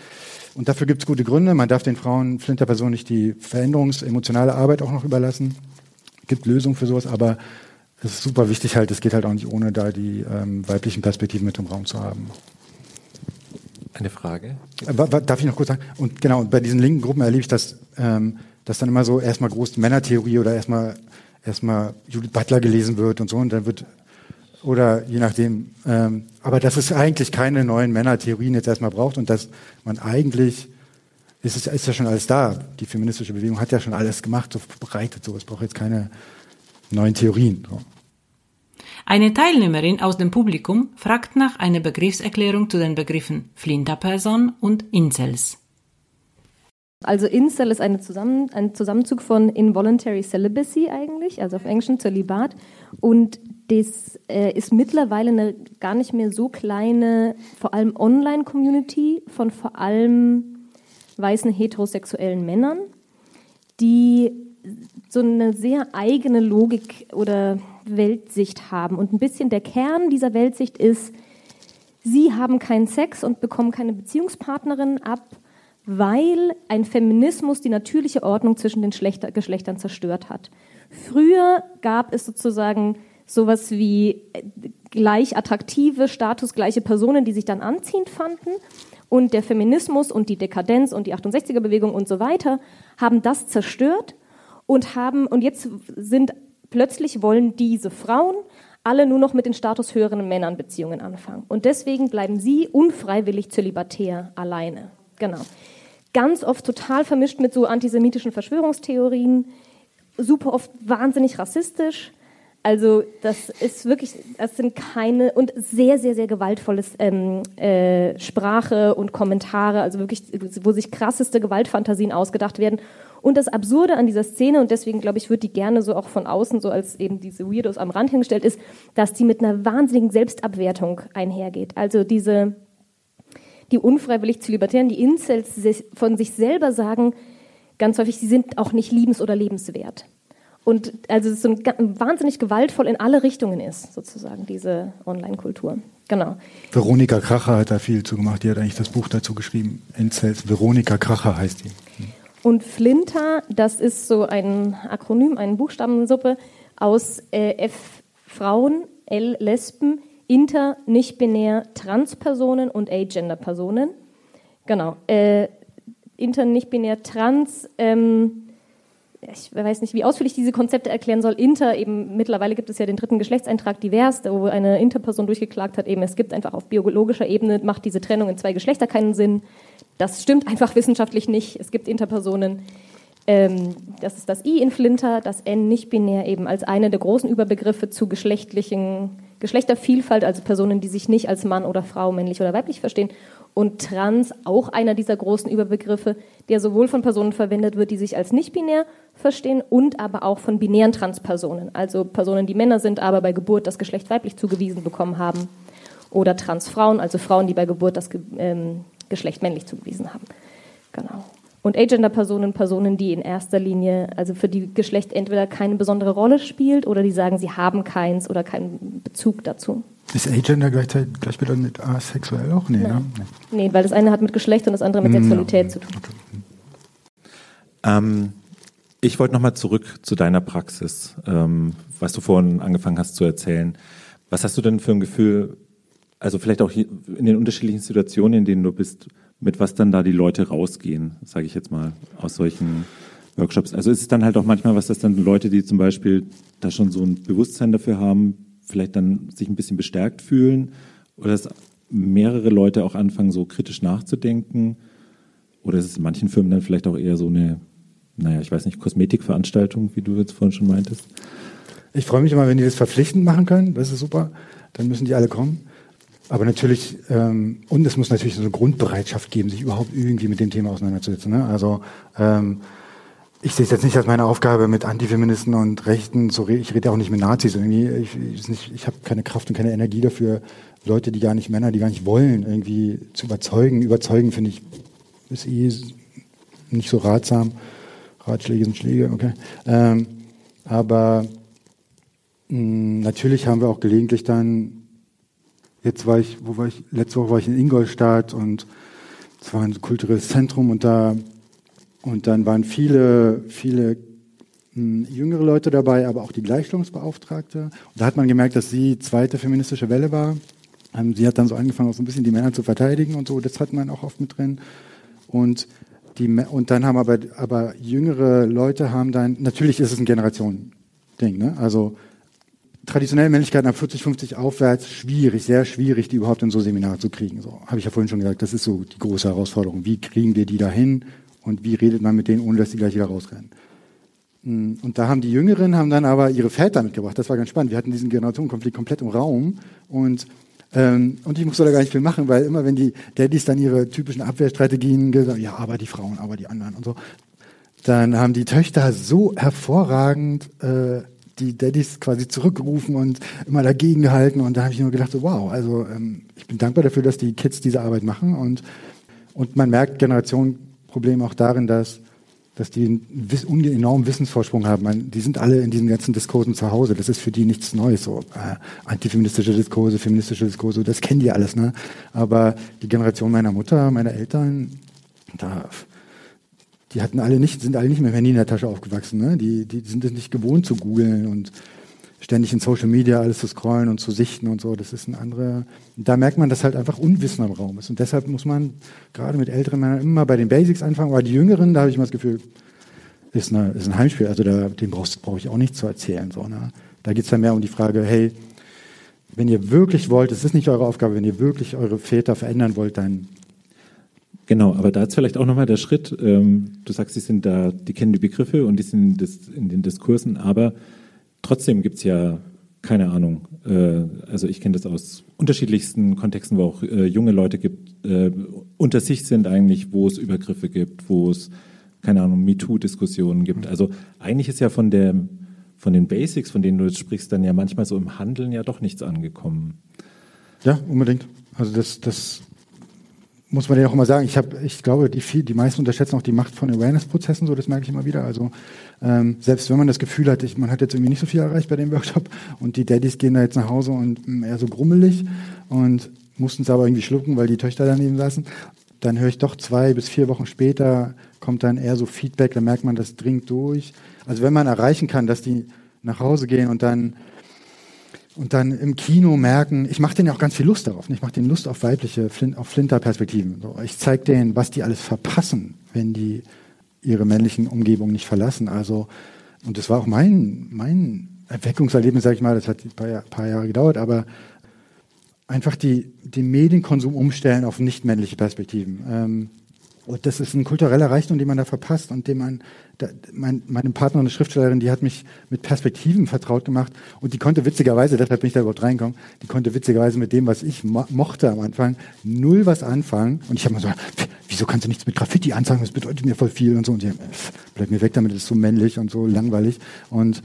Und dafür gibt es gute Gründe. Man darf den Frauen, Flinterpersonen nicht die veränderungsemotionale Arbeit auch noch überlassen. Es gibt Lösungen für sowas, aber es ist super wichtig halt, es geht halt auch nicht ohne da die ähm, weiblichen Perspektiven mit im Raum zu haben. Eine Frage? Äh, darf ich noch kurz sagen? Und genau, bei diesen linken Gruppen erlebe ich das, ähm, dass dann immer so erstmal groß Männertheorie oder erstmal erstmal Judith Butler gelesen wird und so und dann wird oder je nachdem. Ähm, aber dass es eigentlich keine neuen Männertheorien jetzt erstmal braucht und dass man eigentlich ist es ist ja schon alles da. Die feministische Bewegung hat ja schon alles gemacht, so bereitet. So, es braucht jetzt keine neuen Theorien. So. Eine Teilnehmerin aus dem Publikum fragt nach einer Begriffserklärung zu den Begriffen Flinterperson und Incels. Also Incel ist Zusammen ein Zusammenzug von Involuntary Celibacy eigentlich, also auf Englisch Zölibat. Und das äh, ist mittlerweile eine gar nicht mehr so kleine, vor allem Online-Community von vor allem weißen heterosexuellen Männern, die so eine sehr eigene Logik oder Weltsicht haben. Und ein bisschen der Kern dieser Weltsicht ist, sie haben keinen Sex und bekommen keine Beziehungspartnerin ab, weil ein Feminismus die natürliche Ordnung zwischen den Geschlechtern zerstört hat. Früher gab es sozusagen sowas wie gleich attraktive, statusgleiche Personen, die sich dann anziehend fanden. Und der Feminismus und die Dekadenz und die 68er-Bewegung und so weiter haben das zerstört und haben, und jetzt sind plötzlich wollen diese Frauen alle nur noch mit den statushöheren Männern Beziehungen anfangen. Und deswegen bleiben sie unfreiwillig zölibatär alleine. Genau. Ganz oft total vermischt mit so antisemitischen Verschwörungstheorien, super oft wahnsinnig rassistisch. Also das ist wirklich, das sind keine und sehr, sehr, sehr gewaltvolles ähm, äh, Sprache und Kommentare, also wirklich, wo sich krasseste Gewaltfantasien ausgedacht werden. Und das Absurde an dieser Szene, und deswegen glaube ich, wird die gerne so auch von außen so als eben diese Weirdos am Rand hingestellt, ist, dass die mit einer wahnsinnigen Selbstabwertung einhergeht. Also diese, die unfreiwillig zu Libertären, die Incels von sich selber sagen, ganz häufig, sie sind auch nicht liebens- oder lebenswert. Und also es so ein, wahnsinnig gewaltvoll in alle Richtungen ist, sozusagen, diese Online-Kultur. Genau. Veronika Kracher hat da viel zu gemacht. Die hat eigentlich das Buch dazu geschrieben. Incels. Veronika Kracher heißt die. Und Flinter, das ist so ein Akronym, eine Buchstabensuppe aus äh, F Frauen, L Lesben, Inter, nicht-binär, Transpersonen und A-Gender-Personen. Genau. Äh, Inter, nicht-binär, Trans. Ähm, ich weiß nicht, wie ausführlich diese Konzepte erklären soll. Inter, eben mittlerweile gibt es ja den dritten Geschlechtseintrag divers, wo eine Interperson durchgeklagt hat, eben es gibt einfach auf biologischer Ebene, macht diese Trennung in zwei Geschlechter keinen Sinn. Das stimmt einfach wissenschaftlich nicht. Es gibt Interpersonen. Ähm, das ist das I in Flinter, das N nicht binär eben als eine der großen Überbegriffe zu geschlechtlichen Geschlechtervielfalt, also Personen, die sich nicht als Mann oder Frau, männlich oder weiblich verstehen und trans auch einer dieser großen Überbegriffe, der sowohl von Personen verwendet wird, die sich als nicht-binär verstehen und aber auch von binären Transpersonen, also Personen, die Männer sind, aber bei Geburt das Geschlecht weiblich zugewiesen bekommen haben oder Transfrauen, also Frauen, die bei Geburt das ähm, Geschlecht männlich zugewiesen haben. Genau. Und Agender-Personen, Personen, die in erster Linie, also für die Geschlecht entweder keine besondere Rolle spielt oder die sagen, sie haben keins oder keinen Bezug dazu. Ist Agender gleichzeitig gleichbedeutend mit asexuell auch? Nee, ne? nee, weil das eine hat mit Geschlecht und das andere mit Sexualität ja. zu tun. Ähm, ich wollte nochmal zurück zu deiner Praxis, ähm, was du vorhin angefangen hast zu erzählen. Was hast du denn für ein Gefühl, also vielleicht auch in den unterschiedlichen Situationen, in denen du bist, mit was dann da die Leute rausgehen, sage ich jetzt mal, aus solchen Workshops. Also ist es dann halt auch manchmal was, dass dann Leute, die zum Beispiel da schon so ein Bewusstsein dafür haben, vielleicht dann sich ein bisschen bestärkt fühlen oder dass mehrere Leute auch anfangen, so kritisch nachzudenken oder ist es in manchen Firmen dann vielleicht auch eher so eine, naja, ich weiß nicht, Kosmetikveranstaltung, wie du jetzt vorhin schon meintest? Ich freue mich immer, wenn die das verpflichtend machen können, das ist super, dann müssen die alle kommen. Aber natürlich, ähm, und es muss natürlich so eine Grundbereitschaft geben, sich überhaupt irgendwie mit dem Thema auseinanderzusetzen. Ne? Also ähm, ich sehe es jetzt nicht als meine Aufgabe, mit Antifeministen und Rechten zu reden. Ich rede auch nicht mit Nazis. Irgendwie, ich ich, ich habe keine Kraft und keine Energie dafür, Leute, die gar nicht Männer, die gar nicht wollen, irgendwie zu überzeugen. Überzeugen finde ich ist eh nicht so ratsam. Ratschläge sind Schläge, okay. Ähm, aber mh, natürlich haben wir auch gelegentlich dann Jetzt war ich, wo war ich? Letzte Woche war ich in Ingolstadt und es war ein kulturelles Zentrum und da und dann waren viele, viele hm, jüngere Leute dabei, aber auch die Gleichstellungsbeauftragte. Und da hat man gemerkt, dass sie zweite feministische Welle war. Ähm, sie hat dann so angefangen, auch so ein bisschen die Männer zu verteidigen und so. Das hat man auch oft mit drin. Und die, und dann haben aber, aber jüngere Leute haben dann, natürlich ist es ein Generationending, ne? Also traditionelle Männlichkeiten ab 40, 50 aufwärts schwierig, sehr schwierig, die überhaupt in so Seminare zu kriegen. So habe ich ja vorhin schon gesagt, das ist so die große Herausforderung. Wie kriegen wir die dahin und wie redet man mit denen, ohne dass die gleich wieder rausrennen? Hm, und da haben die Jüngeren haben dann aber ihre Väter mitgebracht. Das war ganz spannend. Wir hatten diesen Generationenkonflikt komplett im Raum und ähm, und ich musste da gar nicht viel machen, weil immer wenn die Daddys dann ihre typischen Abwehrstrategien gesagt, ja, aber die Frauen, aber die anderen und so, dann haben die Töchter so hervorragend äh, die Daddys quasi zurückgerufen und immer dagegen gehalten. Und da habe ich nur gedacht, so, wow, also ähm, ich bin dankbar dafür, dass die Kids diese Arbeit machen. Und, und man merkt Generationenproblem auch darin, dass, dass die einen enormen Wissensvorsprung haben. Man, die sind alle in diesen ganzen Diskursen zu Hause. Das ist für die nichts Neues. So äh, antifeministische Diskurse, feministische Diskurse, das kennen die alles. Ne? Aber die Generation meiner Mutter, meiner Eltern, da die hatten alle nicht, sind alle nicht dem Handy in der Tasche aufgewachsen. Ne? Die, die sind es nicht gewohnt zu googeln und ständig in Social Media alles zu scrollen und zu sichten und so, das ist ein anderer, da merkt man, dass halt einfach Unwissen im Raum ist. Und deshalb muss man gerade mit älteren Männern immer bei den Basics anfangen, aber die Jüngeren, da habe ich immer das Gefühl, ist, eine, ist ein Heimspiel, also da, dem brauche brauch ich auch nicht zu erzählen. So, ne? Da geht es dann mehr um die Frage, hey, wenn ihr wirklich wollt, es ist nicht eure Aufgabe, wenn ihr wirklich eure Väter verändern wollt, dann Genau, aber da ist vielleicht auch nochmal der Schritt, ähm, du sagst, die sind da, die kennen die Begriffe und die sind in den Diskursen, aber trotzdem gibt es ja, keine Ahnung, äh, also ich kenne das aus unterschiedlichsten Kontexten, wo auch äh, junge Leute gibt, äh, unter sich sind eigentlich, wo es Übergriffe gibt, wo es, keine Ahnung, MeToo-Diskussionen gibt. Also eigentlich ist ja von der, von den Basics, von denen du jetzt sprichst, dann ja manchmal so im Handeln ja doch nichts angekommen. Ja, unbedingt. Also das, das muss man ja auch immer sagen, ich, hab, ich glaube, die, viel, die meisten unterschätzen auch die Macht von Awareness-Prozessen, so das merke ich immer wieder. Also ähm, selbst wenn man das Gefühl hat, ich, man hat jetzt irgendwie nicht so viel erreicht bei dem Workshop und die Daddys gehen da jetzt nach Hause und mh, mm, eher so grummelig und mussten es aber irgendwie schlucken, weil die Töchter daneben saßen, dann höre ich doch zwei bis vier Wochen später kommt dann eher so Feedback, dann merkt man, das dringt durch. Also wenn man erreichen kann, dass die nach Hause gehen und dann und dann im Kino merken, ich mache denen ja auch ganz viel Lust darauf. Ich mache denen Lust auf weibliche, auf Flinter-Perspektiven. Ich zeige denen, was die alles verpassen, wenn die ihre männlichen Umgebungen nicht verlassen. Also, und das war auch mein, mein Erweckungserlebnis, sage ich mal, das hat ein paar, paar Jahre gedauert, aber einfach die, den Medienkonsum umstellen auf nicht männliche Perspektiven. Ähm, und das ist ein kultureller Reichtum, den man da verpasst und den man, da, mein, meine Partner, eine Schriftstellerin, die hat mich mit Perspektiven vertraut gemacht und die konnte witzigerweise, deshalb bin ich da überhaupt reingekommen, die konnte witzigerweise mit dem, was ich mo mochte am Anfang, null was anfangen. Und ich habe mal so, wieso kannst du nichts mit Graffiti anfangen? Das bedeutet mir voll viel und so. Und die, bleib mir weg damit, das ist so männlich und so langweilig. Und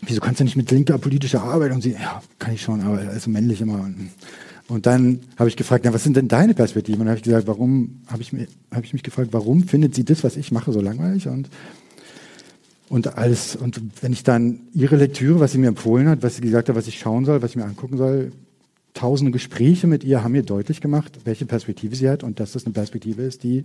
wieso kannst du nicht mit linker politischer Arbeit? Und sie, ja, kann ich schon, aber also männlich immer. Und, und dann habe ich gefragt, na, was sind denn deine Perspektiven? Und dann habe ich gesagt, warum habe ich, hab ich mich gefragt, warum findet sie das, was ich mache, so langweilig? Und, und alles, und wenn ich dann ihre Lektüre, was sie mir empfohlen hat, was sie gesagt hat, was ich schauen soll, was ich mir angucken soll, tausende Gespräche mit ihr haben mir deutlich gemacht, welche Perspektive sie hat und dass das eine Perspektive ist, die,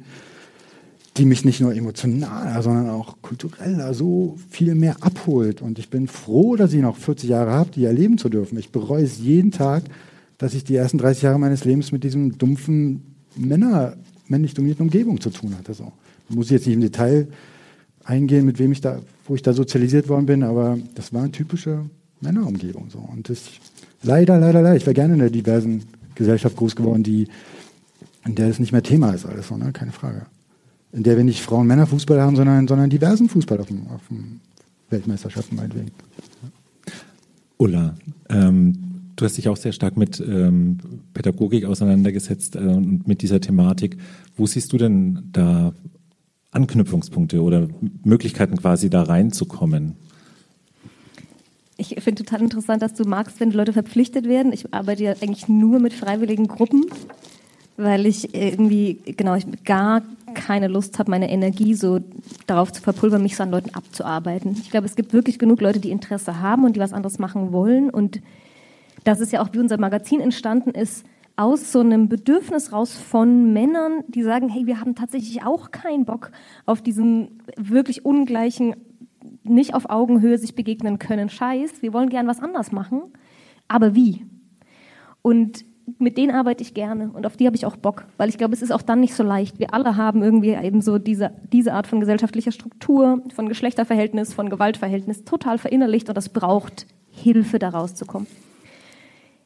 die mich nicht nur emotional, sondern auch kulturell so viel mehr abholt. Und ich bin froh, dass ich noch 40 Jahre habe, die erleben zu dürfen. Ich bereue es jeden Tag, dass ich die ersten 30 Jahre meines Lebens mit diesem dumpfen Männer, männlich dominierten Umgebung zu tun hatte. So. Muss ich jetzt nicht im Detail eingehen, mit wem ich da, wo ich da sozialisiert worden bin, aber das war eine typische Männerumgebung. So. Und das, leider, leider, leider, ich wäre gerne in einer diversen Gesellschaft groß geworden, die, in der es nicht mehr Thema ist alles, so, ne? keine Frage. In der wir nicht Frauen-Männer-Fußball haben, sondern, sondern diversen Fußball auf dem, auf dem Weltmeisterschaften meinetwegen. Ulla, ähm, Du hast dich auch sehr stark mit ähm, Pädagogik auseinandergesetzt äh, und mit dieser Thematik. Wo siehst du denn da Anknüpfungspunkte oder Möglichkeiten quasi da reinzukommen? Ich finde total interessant, dass du magst, wenn Leute verpflichtet werden. Ich arbeite ja eigentlich nur mit freiwilligen Gruppen, weil ich irgendwie, genau, ich gar keine Lust habe, meine Energie so darauf zu verpulvern, mich so an Leuten abzuarbeiten. Ich glaube, es gibt wirklich genug Leute, die Interesse haben und die was anderes machen wollen und dass es ja auch wie unser Magazin entstanden ist, aus so einem Bedürfnis raus von Männern, die sagen, hey, wir haben tatsächlich auch keinen Bock auf diesen wirklich ungleichen, nicht auf Augenhöhe sich begegnen können Scheiß. Wir wollen gern was anders machen, aber wie? Und mit denen arbeite ich gerne und auf die habe ich auch Bock, weil ich glaube, es ist auch dann nicht so leicht. Wir alle haben irgendwie eben so diese, diese Art von gesellschaftlicher Struktur, von Geschlechterverhältnis, von Gewaltverhältnis total verinnerlicht und das braucht Hilfe, da rauszukommen.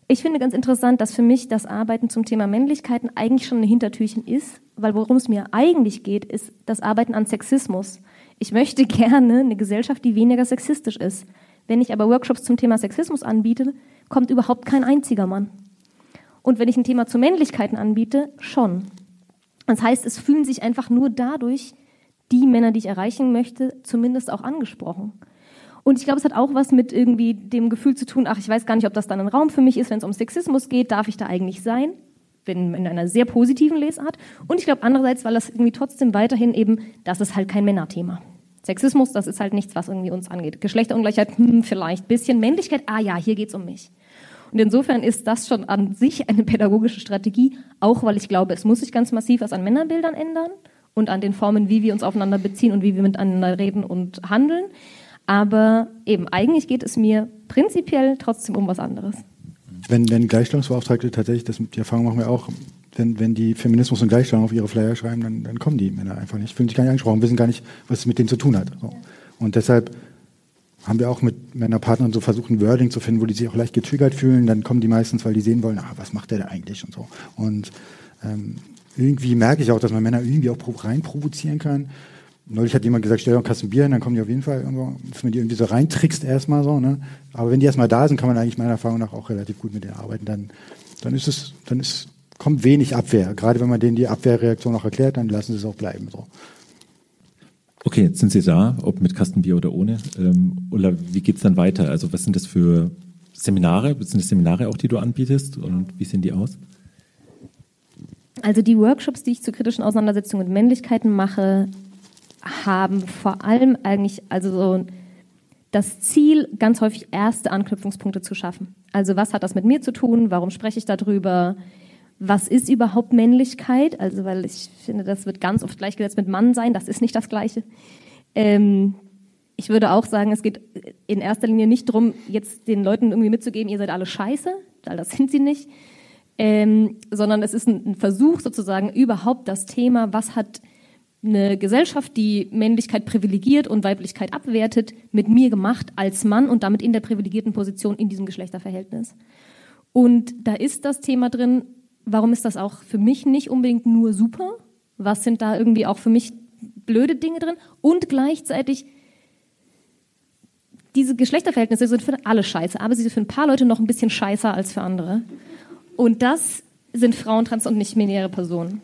Ich finde ganz interessant, dass für mich das Arbeiten zum Thema Männlichkeiten eigentlich schon ein Hintertürchen ist, weil worum es mir eigentlich geht, ist das Arbeiten an Sexismus. Ich möchte <laughs> gerne eine Gesellschaft, die weniger sexistisch ist. Wenn ich aber Workshops zum Thema Sexismus anbiete, kommt überhaupt kein einziger Mann. Und wenn ich ein Thema zu Männlichkeiten anbiete, schon. Das heißt, es fühlen sich einfach nur dadurch die Männer, die ich erreichen möchte, zumindest auch angesprochen. Und ich glaube, es hat auch was mit irgendwie dem Gefühl zu tun, ach, ich weiß gar nicht, ob das dann ein Raum für mich ist, wenn es um Sexismus geht, darf ich da eigentlich sein? Bin in einer sehr positiven Lesart. Und ich glaube andererseits, weil das irgendwie trotzdem weiterhin eben, das ist halt kein Männerthema. Sexismus, das ist halt nichts, was irgendwie uns angeht. Geschlechterungleichheit, hm, vielleicht bisschen. Männlichkeit, ah ja, hier geht's um mich. Und insofern ist das schon an sich eine pädagogische Strategie, auch weil ich glaube, es muss sich ganz massiv was an Männerbildern ändern und an den Formen, wie wir uns aufeinander beziehen und wie wir miteinander reden und handeln. Aber eben, eigentlich geht es mir prinzipiell trotzdem um was anderes. Wenn, wenn Gleichstellungsbeauftragte tatsächlich, das, die Erfahrung machen wir auch, wenn, wenn die Feminismus und Gleichstellung auf ihre Flyer schreiben, dann, dann kommen die Männer einfach nicht, fühlen sich gar nicht angesprochen, wissen gar nicht, was es mit denen zu tun hat. So. Und deshalb haben wir auch mit Männerpartnern so versucht, ein Wording zu finden, wo die sich auch leicht getriggert fühlen. Dann kommen die meistens, weil die sehen wollen, ah, was macht der da eigentlich und so. Und ähm, irgendwie merke ich auch, dass man Männer irgendwie auch rein provozieren kann. Neulich hat jemand gesagt, stell dir einen Kasten Bier hin, dann kommen die auf jeden Fall irgendwo, dass man die irgendwie so reintrickst erstmal so, ne? Aber wenn die erstmal da sind, kann man eigentlich meiner Erfahrung nach auch relativ gut mit denen arbeiten. Dann, dann ist es, dann ist, kommt wenig Abwehr. Gerade wenn man denen die Abwehrreaktion auch erklärt, dann lassen sie es auch bleiben, so. Okay, jetzt sind Sie da, ob mit Kastenbier oder ohne. Ähm, Ulla, wie geht's dann weiter? Also was sind das für Seminare? Sind das Seminare auch, die du anbietest und wie sehen die aus? Also die Workshops, die ich zur kritischen Auseinandersetzung mit Männlichkeiten mache, haben vor allem eigentlich also so das Ziel, ganz häufig erste Anknüpfungspunkte zu schaffen. Also was hat das mit mir zu tun? Warum spreche ich darüber? Was ist überhaupt Männlichkeit? Also weil ich finde, das wird ganz oft gleichgesetzt mit Mann sein. Das ist nicht das Gleiche. Ähm, ich würde auch sagen, es geht in erster Linie nicht darum, jetzt den Leuten irgendwie mitzugeben, ihr seid alle scheiße, weil das sind sie nicht, ähm, sondern es ist ein, ein Versuch sozusagen überhaupt das Thema, was hat eine Gesellschaft, die Männlichkeit privilegiert und Weiblichkeit abwertet, mit mir gemacht als Mann und damit in der privilegierten Position in diesem Geschlechterverhältnis. Und da ist das Thema drin, warum ist das auch für mich nicht unbedingt nur super? Was sind da irgendwie auch für mich blöde Dinge drin? Und gleichzeitig, diese Geschlechterverhältnisse sind für alle scheiße, aber sie sind für ein paar Leute noch ein bisschen scheißer als für andere. Und das sind Frauen, Trans und nicht-binäre Personen.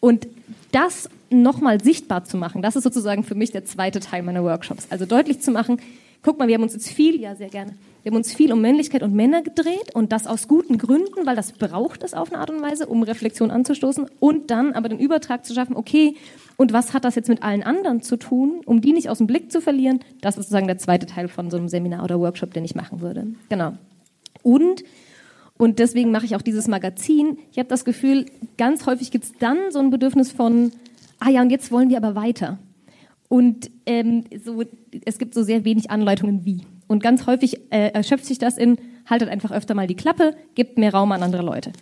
Und das nochmal sichtbar zu machen, das ist sozusagen für mich der zweite Teil meiner Workshops. Also deutlich zu machen, guck mal, wir haben uns jetzt viel, ja sehr gerne, wir haben uns viel um Männlichkeit und Männer gedreht und das aus guten Gründen, weil das braucht es auf eine Art und Weise, um Reflexion anzustoßen und dann aber den Übertrag zu schaffen, okay, und was hat das jetzt mit allen anderen zu tun, um die nicht aus dem Blick zu verlieren? Das ist sozusagen der zweite Teil von so einem Seminar oder Workshop, den ich machen würde. Genau. Und und deswegen mache ich auch dieses Magazin. Ich habe das Gefühl, ganz häufig gibt es dann so ein Bedürfnis von, ah ja, und jetzt wollen wir aber weiter. Und ähm, so, es gibt so sehr wenig Anleitungen wie. Und ganz häufig äh, erschöpft sich das in, haltet einfach öfter mal die Klappe, gibt mehr Raum an andere Leute.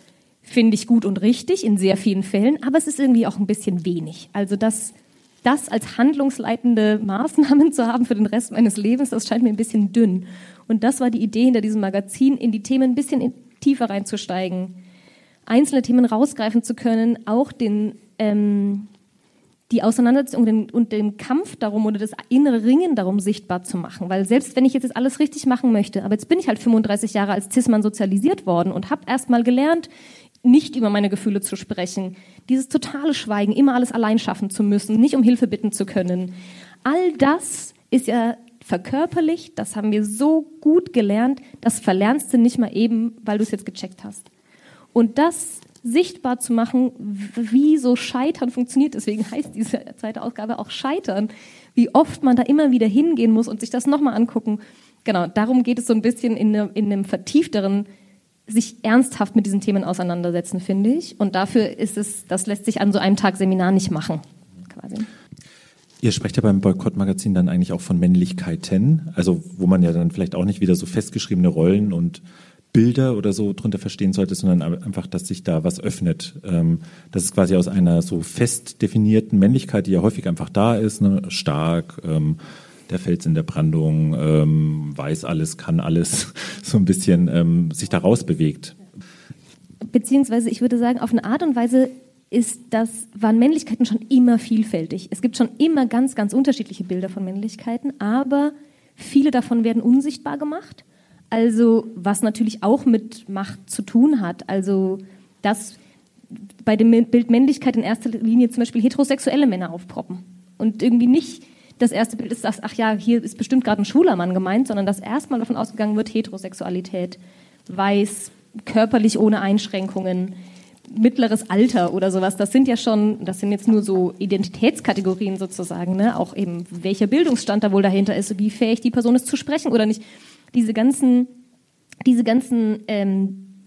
Finde ich gut und richtig in sehr vielen Fällen, aber es ist irgendwie auch ein bisschen wenig. Also das, das als handlungsleitende Maßnahmen <laughs> zu haben für den Rest meines Lebens, das scheint mir ein bisschen dünn. Und das war die Idee hinter diesem Magazin, in die Themen ein bisschen tiefer reinzusteigen, einzelne Themen rausgreifen zu können, auch den, ähm, die Auseinandersetzung den, und den Kampf darum oder das innere Ringen darum sichtbar zu machen. Weil selbst wenn ich jetzt alles richtig machen möchte, aber jetzt bin ich halt 35 Jahre als Cis-Mann sozialisiert worden und habe erst mal gelernt, nicht über meine Gefühle zu sprechen, dieses totale Schweigen, immer alles allein schaffen zu müssen, nicht um Hilfe bitten zu können. All das ist ja verkörperlicht, das haben wir so gut gelernt, das verlernst du nicht mal eben, weil du es jetzt gecheckt hast. Und das sichtbar zu machen, wie so Scheitern funktioniert, deswegen heißt diese zweite Ausgabe auch Scheitern, wie oft man da immer wieder hingehen muss und sich das nochmal angucken. Genau, darum geht es so ein bisschen in, ne, in einem vertiefteren, sich ernsthaft mit diesen Themen auseinandersetzen, finde ich. Und dafür ist es, das lässt sich an so einem Tag Seminar nicht machen, quasi. Ihr sprecht ja beim Boykott-Magazin dann eigentlich auch von Männlichkeiten, also wo man ja dann vielleicht auch nicht wieder so festgeschriebene Rollen und Bilder oder so drunter verstehen sollte, sondern einfach, dass sich da was öffnet. Ähm, dass es quasi aus einer so fest definierten Männlichkeit, die ja häufig einfach da ist, ne, stark, ähm, der Fels in der Brandung, ähm, weiß alles, kann alles, <laughs> so ein bisschen ähm, sich da rausbewegt. Beziehungsweise, ich würde sagen, auf eine Art und Weise ist das, waren Männlichkeiten schon immer vielfältig. Es gibt schon immer ganz, ganz unterschiedliche Bilder von Männlichkeiten, aber viele davon werden unsichtbar gemacht. Also, was natürlich auch mit Macht zu tun hat. Also, dass bei dem Bild Männlichkeit in erster Linie zum Beispiel heterosexuelle Männer aufproppen. Und irgendwie nicht das erste Bild ist, dass, ach ja, hier ist bestimmt gerade ein schwuler Mann gemeint, sondern dass erstmal davon ausgegangen wird, Heterosexualität, weiß, körperlich ohne Einschränkungen, mittleres Alter oder sowas, das sind ja schon, das sind jetzt nur so Identitätskategorien sozusagen, ne? auch eben welcher Bildungsstand da wohl dahinter ist, wie fähig die Person ist zu sprechen oder nicht. Diese ganzen, diese ganzen ähm,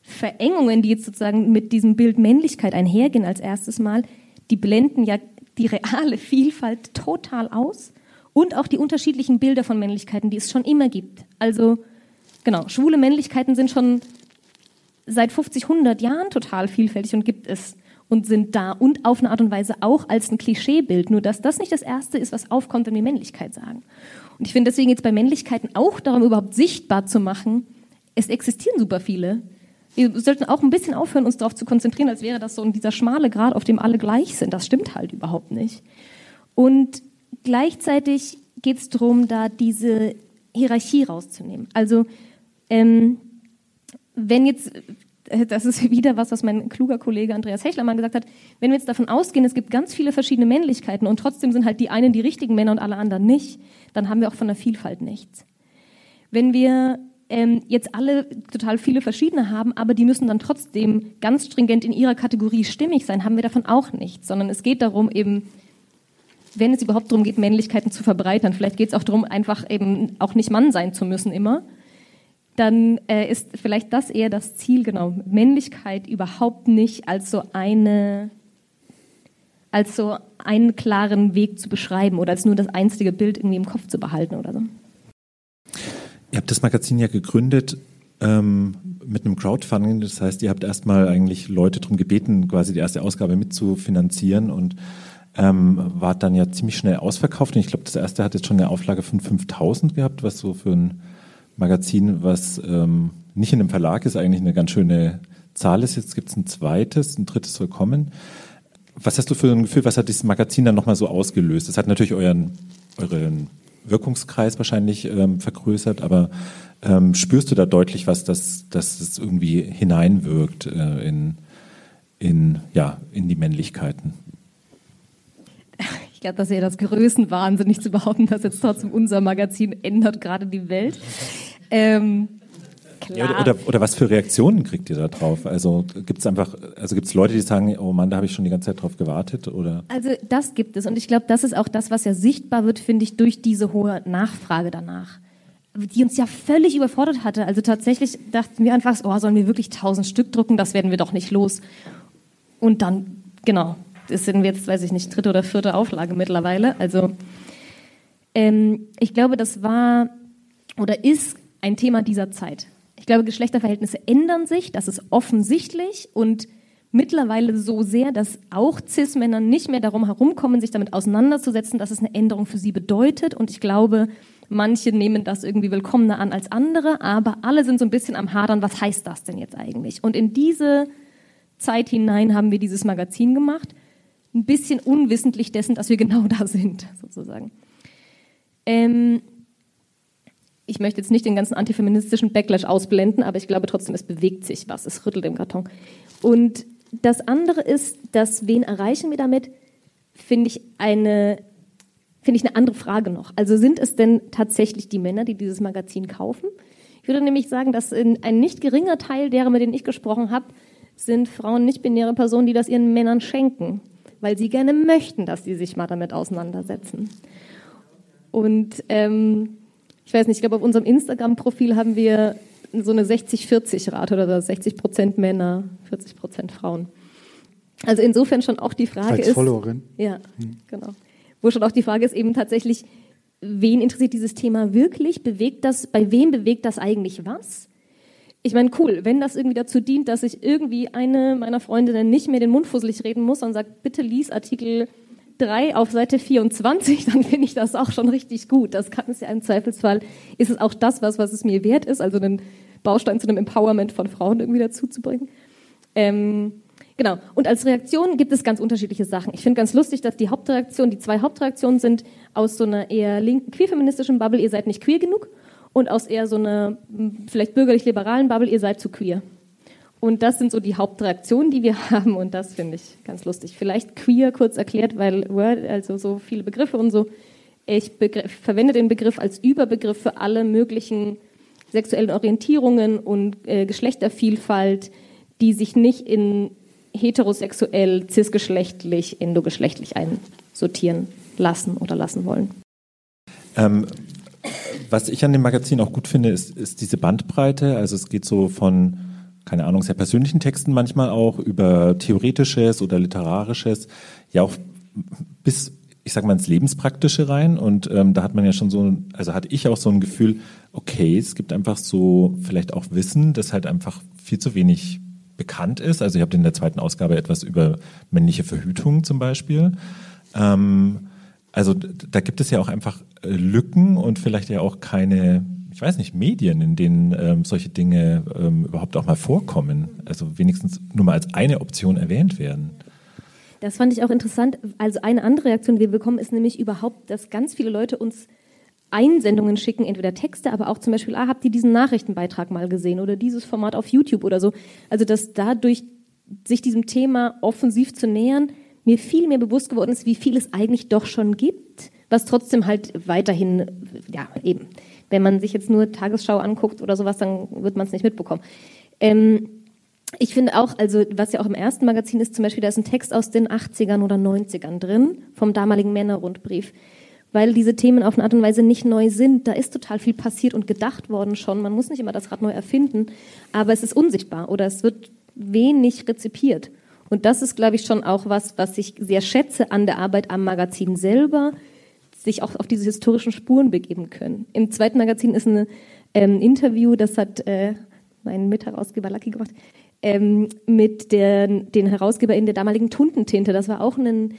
Verengungen, die jetzt sozusagen mit diesem Bild Männlichkeit einhergehen als erstes Mal, die blenden ja die reale Vielfalt total aus Und auch die unterschiedlichen Bilder von Männlichkeiten, die es schon immer gibt. Also, genau, schwule Männlichkeiten sind schon seit 50, 100 Jahren total vielfältig und gibt es und sind da und auf eine Art und Weise auch als ein Klischeebild. Nur dass das nicht das Erste ist, was aufkommt, wenn wir Männlichkeit sagen. Und ich finde deswegen jetzt bei Männlichkeiten auch darum überhaupt sichtbar zu machen, es existieren super viele. Wir sollten auch ein bisschen aufhören, uns darauf zu konzentrieren, als wäre das so dieser schmale Grad, auf dem alle gleich sind. Das stimmt halt überhaupt nicht. Und gleichzeitig geht es darum, da diese Hierarchie rauszunehmen. Also ähm, wenn jetzt äh, das ist <laughs> wieder was, was mein kluger Kollege Andreas Hechler mal gesagt hat, wenn wir jetzt davon ausgehen, es gibt ganz viele verschiedene Männlichkeiten und trotzdem sind halt die einen die richtigen Männer und alle anderen nicht, dann haben wir auch von der Vielfalt nichts. Wenn wir ähm, jetzt alle total viele verschiedene haben, aber die müssen dann trotzdem ganz stringent in ihrer Kategorie stimmig sein, haben wir davon auch nichts, sondern es geht darum eben, wenn es überhaupt darum geht, Männlichkeiten zu verbreitern, vielleicht geht es auch darum, einfach eben auch nicht Mann sein zu müssen immer, dann äh, ist vielleicht das eher das Ziel, genau, Männlichkeit überhaupt nicht als so eine als so einen klaren Weg zu beschreiben oder als nur das einzige Bild irgendwie im Kopf zu behalten oder so. Ihr habt das Magazin ja gegründet ähm, mit einem Crowdfunding, das heißt, ihr habt erstmal eigentlich Leute darum gebeten, quasi die erste Ausgabe mitzufinanzieren und ähm, wart dann ja ziemlich schnell ausverkauft. Und ich glaube, das erste hat jetzt schon eine Auflage von 5000 gehabt, was so für ein Magazin, was ähm, nicht in einem Verlag ist, eigentlich eine ganz schöne Zahl ist. Jetzt gibt es ein zweites, ein drittes soll kommen. Was hast du für ein Gefühl, was hat dieses Magazin dann nochmal so ausgelöst? Das hat natürlich euren, euren Wirkungskreis wahrscheinlich ähm, vergrößert, aber ähm, spürst du da deutlich was, dass, dass es irgendwie hineinwirkt äh, in, in, ja, in die Männlichkeiten? Glaube, das wäre das Größenwahnsinnig zu behaupten, dass jetzt trotzdem unser Magazin ändert gerade die Welt. Ähm, ja, oder, oder, oder, was für Reaktionen kriegt ihr da drauf? Also gibt es einfach, also gibt es Leute, die sagen, oh Mann, da habe ich schon die ganze Zeit drauf gewartet? Oder? Also das gibt es und ich glaube, das ist auch das, was ja sichtbar wird, finde ich, durch diese hohe Nachfrage danach die uns ja völlig überfordert hatte. Also tatsächlich dachten wir einfach, oh, sollen wir wirklich tausend Stück drucken? Das werden wir doch nicht los. Und dann, genau, das sind jetzt, weiß ich nicht, dritte oder vierte Auflage mittlerweile. Also ähm, ich glaube, das war oder ist ein Thema dieser Zeit. Ich glaube, Geschlechterverhältnisse ändern sich, das ist offensichtlich und mittlerweile so sehr, dass auch Cis-Männer nicht mehr darum herumkommen, sich damit auseinanderzusetzen, dass es eine Änderung für sie bedeutet. Und ich glaube, manche nehmen das irgendwie willkommener an als andere, aber alle sind so ein bisschen am Hadern, was heißt das denn jetzt eigentlich? Und in diese Zeit hinein haben wir dieses Magazin gemacht ein bisschen unwissentlich dessen, dass wir genau da sind, <laughs> sozusagen. Ähm, ich möchte jetzt nicht den ganzen antifeministischen Backlash ausblenden, aber ich glaube trotzdem, es bewegt sich was, es rüttelt im Karton. Und das andere ist, dass wen erreichen wir damit, finde ich eine finde ich eine andere Frage noch. Also sind es denn tatsächlich die Männer, die dieses Magazin kaufen? Ich würde nämlich sagen, dass ein nicht geringer Teil derer, mit denen ich gesprochen habe, sind Frauen nicht-binäre Personen, die das ihren Männern schenken weil sie gerne möchten, dass sie sich mal damit auseinandersetzen. Und ähm, ich weiß nicht, ich glaube, auf unserem Instagram-Profil haben wir so eine 60-40-Rate oder 60 Prozent Männer, 40 Prozent Frauen. Also insofern schon auch die Frage Als ist. Followerin. Ja, hm. genau. Wo schon auch die Frage ist eben tatsächlich, wen interessiert dieses Thema wirklich? Bewegt das, bei wem bewegt das eigentlich was? Ich meine, cool, wenn das irgendwie dazu dient, dass ich irgendwie eine meiner Freundinnen nicht mehr den Mund fusselig reden muss und sagt, bitte lies Artikel 3 auf Seite 24, <laughs> dann finde ich das auch schon richtig gut. Das kann es ja im Zweifelsfall, ist es auch das, was, was es mir wert ist, also einen Baustein zu einem Empowerment von Frauen irgendwie dazu zu bringen. Ähm, genau. Und als Reaktion gibt es ganz unterschiedliche Sachen. Ich finde ganz lustig, dass die Hauptreaktion, die zwei Hauptreaktionen sind aus so einer eher linken, queerfeministischen Bubble, ihr seid nicht queer genug und aus eher so einer vielleicht bürgerlich-liberalen Bubble, ihr seid zu queer. Und das sind so die Hauptreaktionen, die wir <laughs> haben und das finde ich ganz lustig. Vielleicht queer kurz erklärt, weil Word, also so viele Begriffe und so. Ich verwende den Begriff als Überbegriff für alle möglichen sexuellen Orientierungen und äh, Geschlechtervielfalt, die sich nicht in heterosexuell, cisgeschlechtlich, endogeschlechtlich einsortieren lassen oder lassen wollen. Ähm, was ich an dem Magazin auch gut finde, ist, ist diese Bandbreite. Also es geht so von, keine Ahnung, sehr persönlichen Texten manchmal auch über theoretisches oder literarisches, ja auch bis ich sag mal, ins Lebenspraktische rein und ähm, da hat man ja schon so, also hatte ich auch so ein Gefühl, okay, es gibt einfach so vielleicht auch Wissen, das halt einfach viel zu wenig bekannt ist. Also ich habe in der zweiten Ausgabe etwas über männliche Verhütung zum Beispiel. Ähm, also da gibt es ja auch einfach äh, Lücken und vielleicht ja auch keine, ich weiß nicht, Medien, in denen ähm, solche Dinge ähm, überhaupt auch mal vorkommen. Also wenigstens nur mal als eine Option erwähnt werden. Das fand ich auch interessant. Also eine andere Reaktion, die wir bekommen, ist nämlich überhaupt, dass ganz viele Leute uns Einsendungen schicken, entweder Texte, aber auch zum Beispiel, ah, habt ihr diesen Nachrichtenbeitrag mal gesehen oder dieses Format auf YouTube oder so. Also dass dadurch sich diesem Thema offensiv zu nähern, mir viel mehr bewusst geworden ist, wie viel es eigentlich doch schon gibt, was trotzdem halt weiterhin, ja, eben, wenn man sich jetzt nur Tagesschau anguckt oder sowas, dann wird man es nicht mitbekommen. Ähm, ich finde auch, also was ja auch im ersten Magazin ist, zum Beispiel, da ist ein Text aus den 80ern oder 90ern drin, vom damaligen Männerrundbrief. Weil diese Themen auf eine Art und Weise nicht neu sind. Da ist total viel passiert und gedacht worden schon. Man muss nicht immer das Rad neu erfinden, aber es ist unsichtbar oder es wird wenig rezipiert. Und das ist, glaube ich, schon auch was, was ich sehr schätze an der Arbeit am Magazin selber, sich auch auf diese historischen Spuren begeben können. Im zweiten Magazin ist ein ähm, Interview, das hat äh, mein Mitherausgeber Lucky gemacht, ähm, mit der, den HerausgeberInnen der damaligen Tuntentinte. Das war auch ein,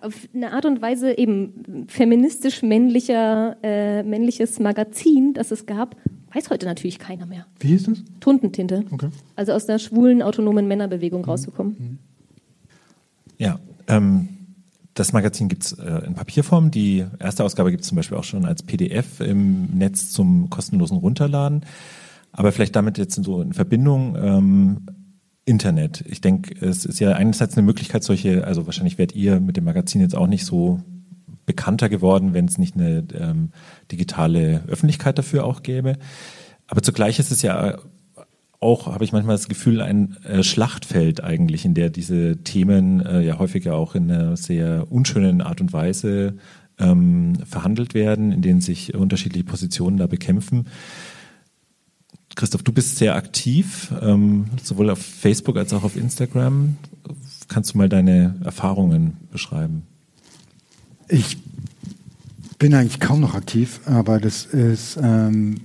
auf eine Art und Weise eben feministisch männlicher, äh, männliches Magazin, das es gab. Weiß heute natürlich keiner mehr. Wie hieß das? Tuntentinte. Okay. Also aus der schwulen, autonomen Männerbewegung mhm. rausgekommen. Mhm. Ja, ähm, das Magazin gibt es äh, in Papierform. Die erste Ausgabe gibt es zum Beispiel auch schon als PDF im Netz zum kostenlosen Runterladen. Aber vielleicht damit jetzt so in Verbindung ähm, Internet. Ich denke, es ist ja einerseits eine Möglichkeit, solche, also wahrscheinlich werdet ihr mit dem Magazin jetzt auch nicht so bekannter geworden, wenn es nicht eine ähm, digitale Öffentlichkeit dafür auch gäbe. Aber zugleich ist es ja auch, habe ich manchmal das Gefühl, ein äh, Schlachtfeld eigentlich, in der diese Themen äh, ja häufiger auch in einer sehr unschönen Art und Weise ähm, verhandelt werden, in denen sich unterschiedliche Positionen da bekämpfen. Christoph, du bist sehr aktiv, ähm, sowohl auf Facebook als auch auf Instagram. Kannst du mal deine Erfahrungen beschreiben? Ich bin eigentlich kaum noch aktiv, aber das ist ähm,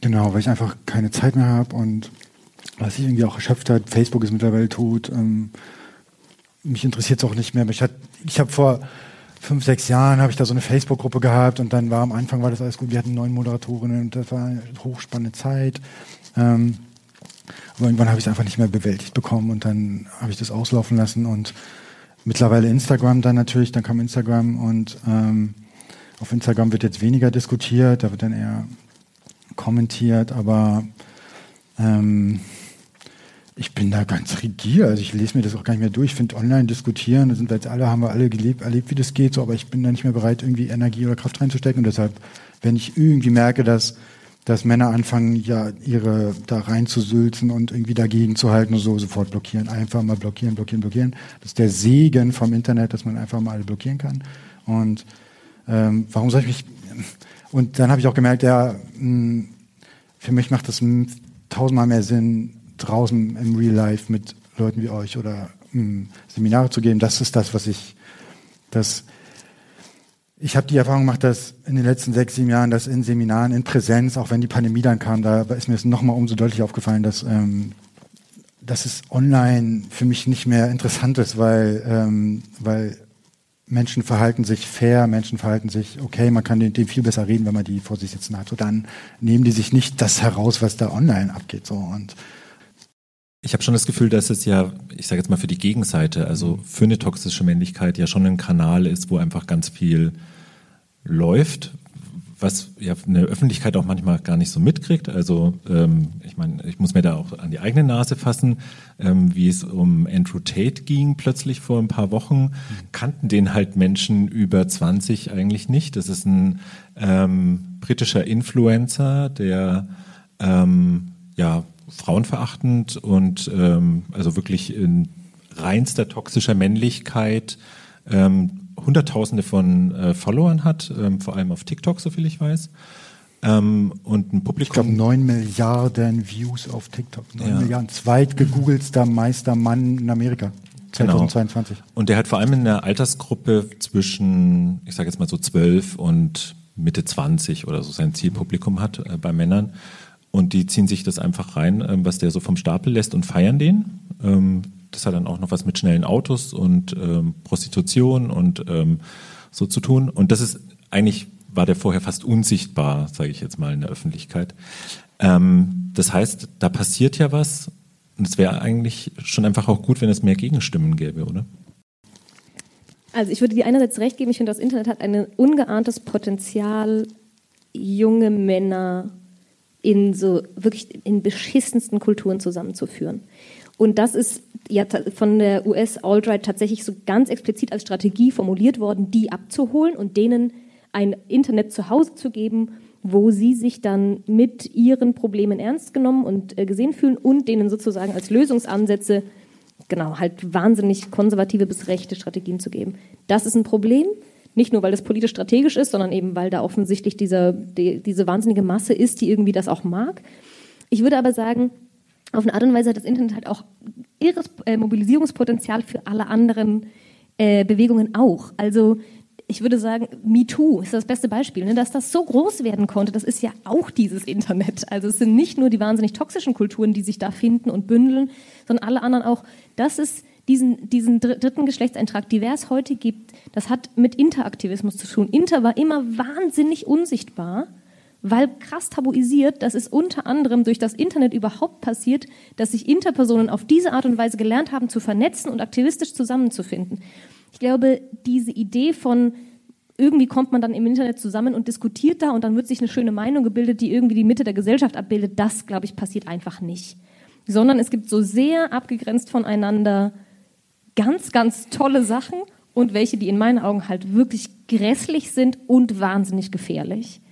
genau, weil ich einfach keine Zeit mehr habe und was ich irgendwie auch erschöpft hat. Facebook ist mittlerweile tot. Ähm, mich interessiert es auch nicht mehr. Ich, ich habe vor fünf, sechs Jahren habe ich da so eine Facebook-Gruppe gehabt und dann war am Anfang war das alles gut. Wir hatten neun Moderatorinnen und das war eine hochspannende Zeit. Ähm, aber irgendwann habe ich es einfach nicht mehr bewältigt bekommen und dann habe ich das auslaufen lassen und mittlerweile Instagram dann natürlich, dann kam Instagram und ähm, auf Instagram wird jetzt weniger diskutiert, da wird dann eher kommentiert, aber ähm, ich bin da ganz rigide, also ich lese mir das auch gar nicht mehr durch. Ich finde online diskutieren, da sind wir jetzt alle, haben wir alle gelebt, erlebt, wie das geht, so, aber ich bin da nicht mehr bereit, irgendwie Energie oder Kraft reinzustecken. Und deshalb, wenn ich irgendwie merke, dass, dass Männer anfangen, ja, ihre da reinzusülzen und irgendwie dagegen zu halten und so, sofort blockieren. Einfach mal blockieren, blockieren, blockieren. Das ist der Segen vom Internet, dass man einfach mal alle blockieren kann. Und ähm, warum soll ich mich. Und dann habe ich auch gemerkt, ja, mh, hm, für mich macht das tausendmal mehr Sinn, draußen im Real Life mit Leuten wie euch oder mh, hm, Seminare zu geben. Das ist das, was ich, das, ich habe die Erfahrung gemacht, dass in den letzten sechs, sieben Jahren, dass in Seminaren, in Präsenz, auch wenn die Pandemie dann kam, da ist mir es nochmal umso deutlich aufgefallen, dass, ähm, dass es online für mich nicht mehr interessant ist, weil, ähm, weil Menschen verhalten sich fair, Menschen verhalten sich okay, man kann dem, dem viel besser reden, wenn man die vor sich sitzen hat. So dann nehmen die sich nicht das heraus, was da online abgeht. So und ich habe schon das Gefühl, dass es ja, ich sage jetzt mal für die Gegenseite, also für eine toxische Männlichkeit ja schon ein Kanal ist, wo einfach ganz viel läuft, was ja eine Öffentlichkeit auch manchmal gar nicht so mitkriegt. Also ähm, ich meine, ich muss mir da auch an die eigene Nase fassen, ähm, wie es um Andrew Tate ging plötzlich vor ein paar Wochen, kannten den halt Menschen über 20 eigentlich nicht. Das ist ein ähm, britischer Influencer, der ähm, ja frauenverachtend und ähm, also wirklich in reinster toxischer Männlichkeit ähm, Hunderttausende von äh, Followern hat, ähm, vor allem auf TikTok, soviel ich weiß. Ähm, und ein Publikum. Ich glaube, neun Milliarden Views auf TikTok. Neun ja. Milliarden. Zweitgegoogelster Meistermann in Amerika. 2022. Genau. Und der hat vor allem in der Altersgruppe zwischen, ich sage jetzt mal so 12 und Mitte 20 oder so sein Zielpublikum hat äh, bei Männern. Und die ziehen sich das einfach rein, äh, was der so vom Stapel lässt und feiern den. Ähm, das hat dann auch noch was mit schnellen Autos und ähm, Prostitution und ähm, so zu tun. Und das ist eigentlich war der vorher fast unsichtbar, sage ich jetzt mal in der Öffentlichkeit. Ähm, das heißt, da passiert ja was und es wäre eigentlich schon einfach auch gut, wenn es mehr Gegenstimmen gäbe, oder? Also ich würde dir einerseits recht geben, ich finde, das Internet hat ein ungeahntes Potenzial, junge Männer in so wirklich in beschissensten Kulturen zusammenzuführen. Und das ist ja von der US Alt-Right tatsächlich so ganz explizit als Strategie formuliert worden, die abzuholen und denen ein Internet zu Hause zu geben, wo sie sich dann mit ihren Problemen ernst genommen und äh, gesehen fühlen und denen sozusagen als Lösungsansätze genau halt wahnsinnig konservative bis rechte Strategien zu geben. Das ist ein Problem, nicht nur weil das politisch strategisch ist, sondern eben weil da offensichtlich dieser, die, diese wahnsinnige Masse ist, die irgendwie das auch mag. Ich würde aber sagen, auf eine Art und Weise hat das Internet halt auch irres äh, Mobilisierungspotenzial für alle anderen äh, Bewegungen auch. Also ich würde sagen, MeToo ist das beste Beispiel. Ne? Dass das so groß werden konnte, das ist ja auch dieses Internet. Also es sind nicht nur die wahnsinnig toxischen Kulturen, die sich da finden und bündeln, sondern alle anderen auch. Das ist diesen, diesen dritten Geschlechtseintrag divers heute gibt, das hat mit Interaktivismus zu tun. Inter war immer wahnsinnig unsichtbar, weil krass tabuisiert, dass es unter anderem durch das Internet überhaupt passiert, dass sich Interpersonen auf diese Art und Weise gelernt haben zu vernetzen und aktivistisch zusammenzufinden. Ich glaube, diese Idee von irgendwie kommt man dann im Internet zusammen und diskutiert da und dann wird sich eine schöne Meinung gebildet, die irgendwie die Mitte der Gesellschaft abbildet, das, glaube ich, passiert einfach nicht. Sondern es gibt so sehr abgegrenzt voneinander ganz, ganz tolle Sachen und welche, die in meinen Augen halt wirklich grässlich sind und wahnsinnig gefährlich.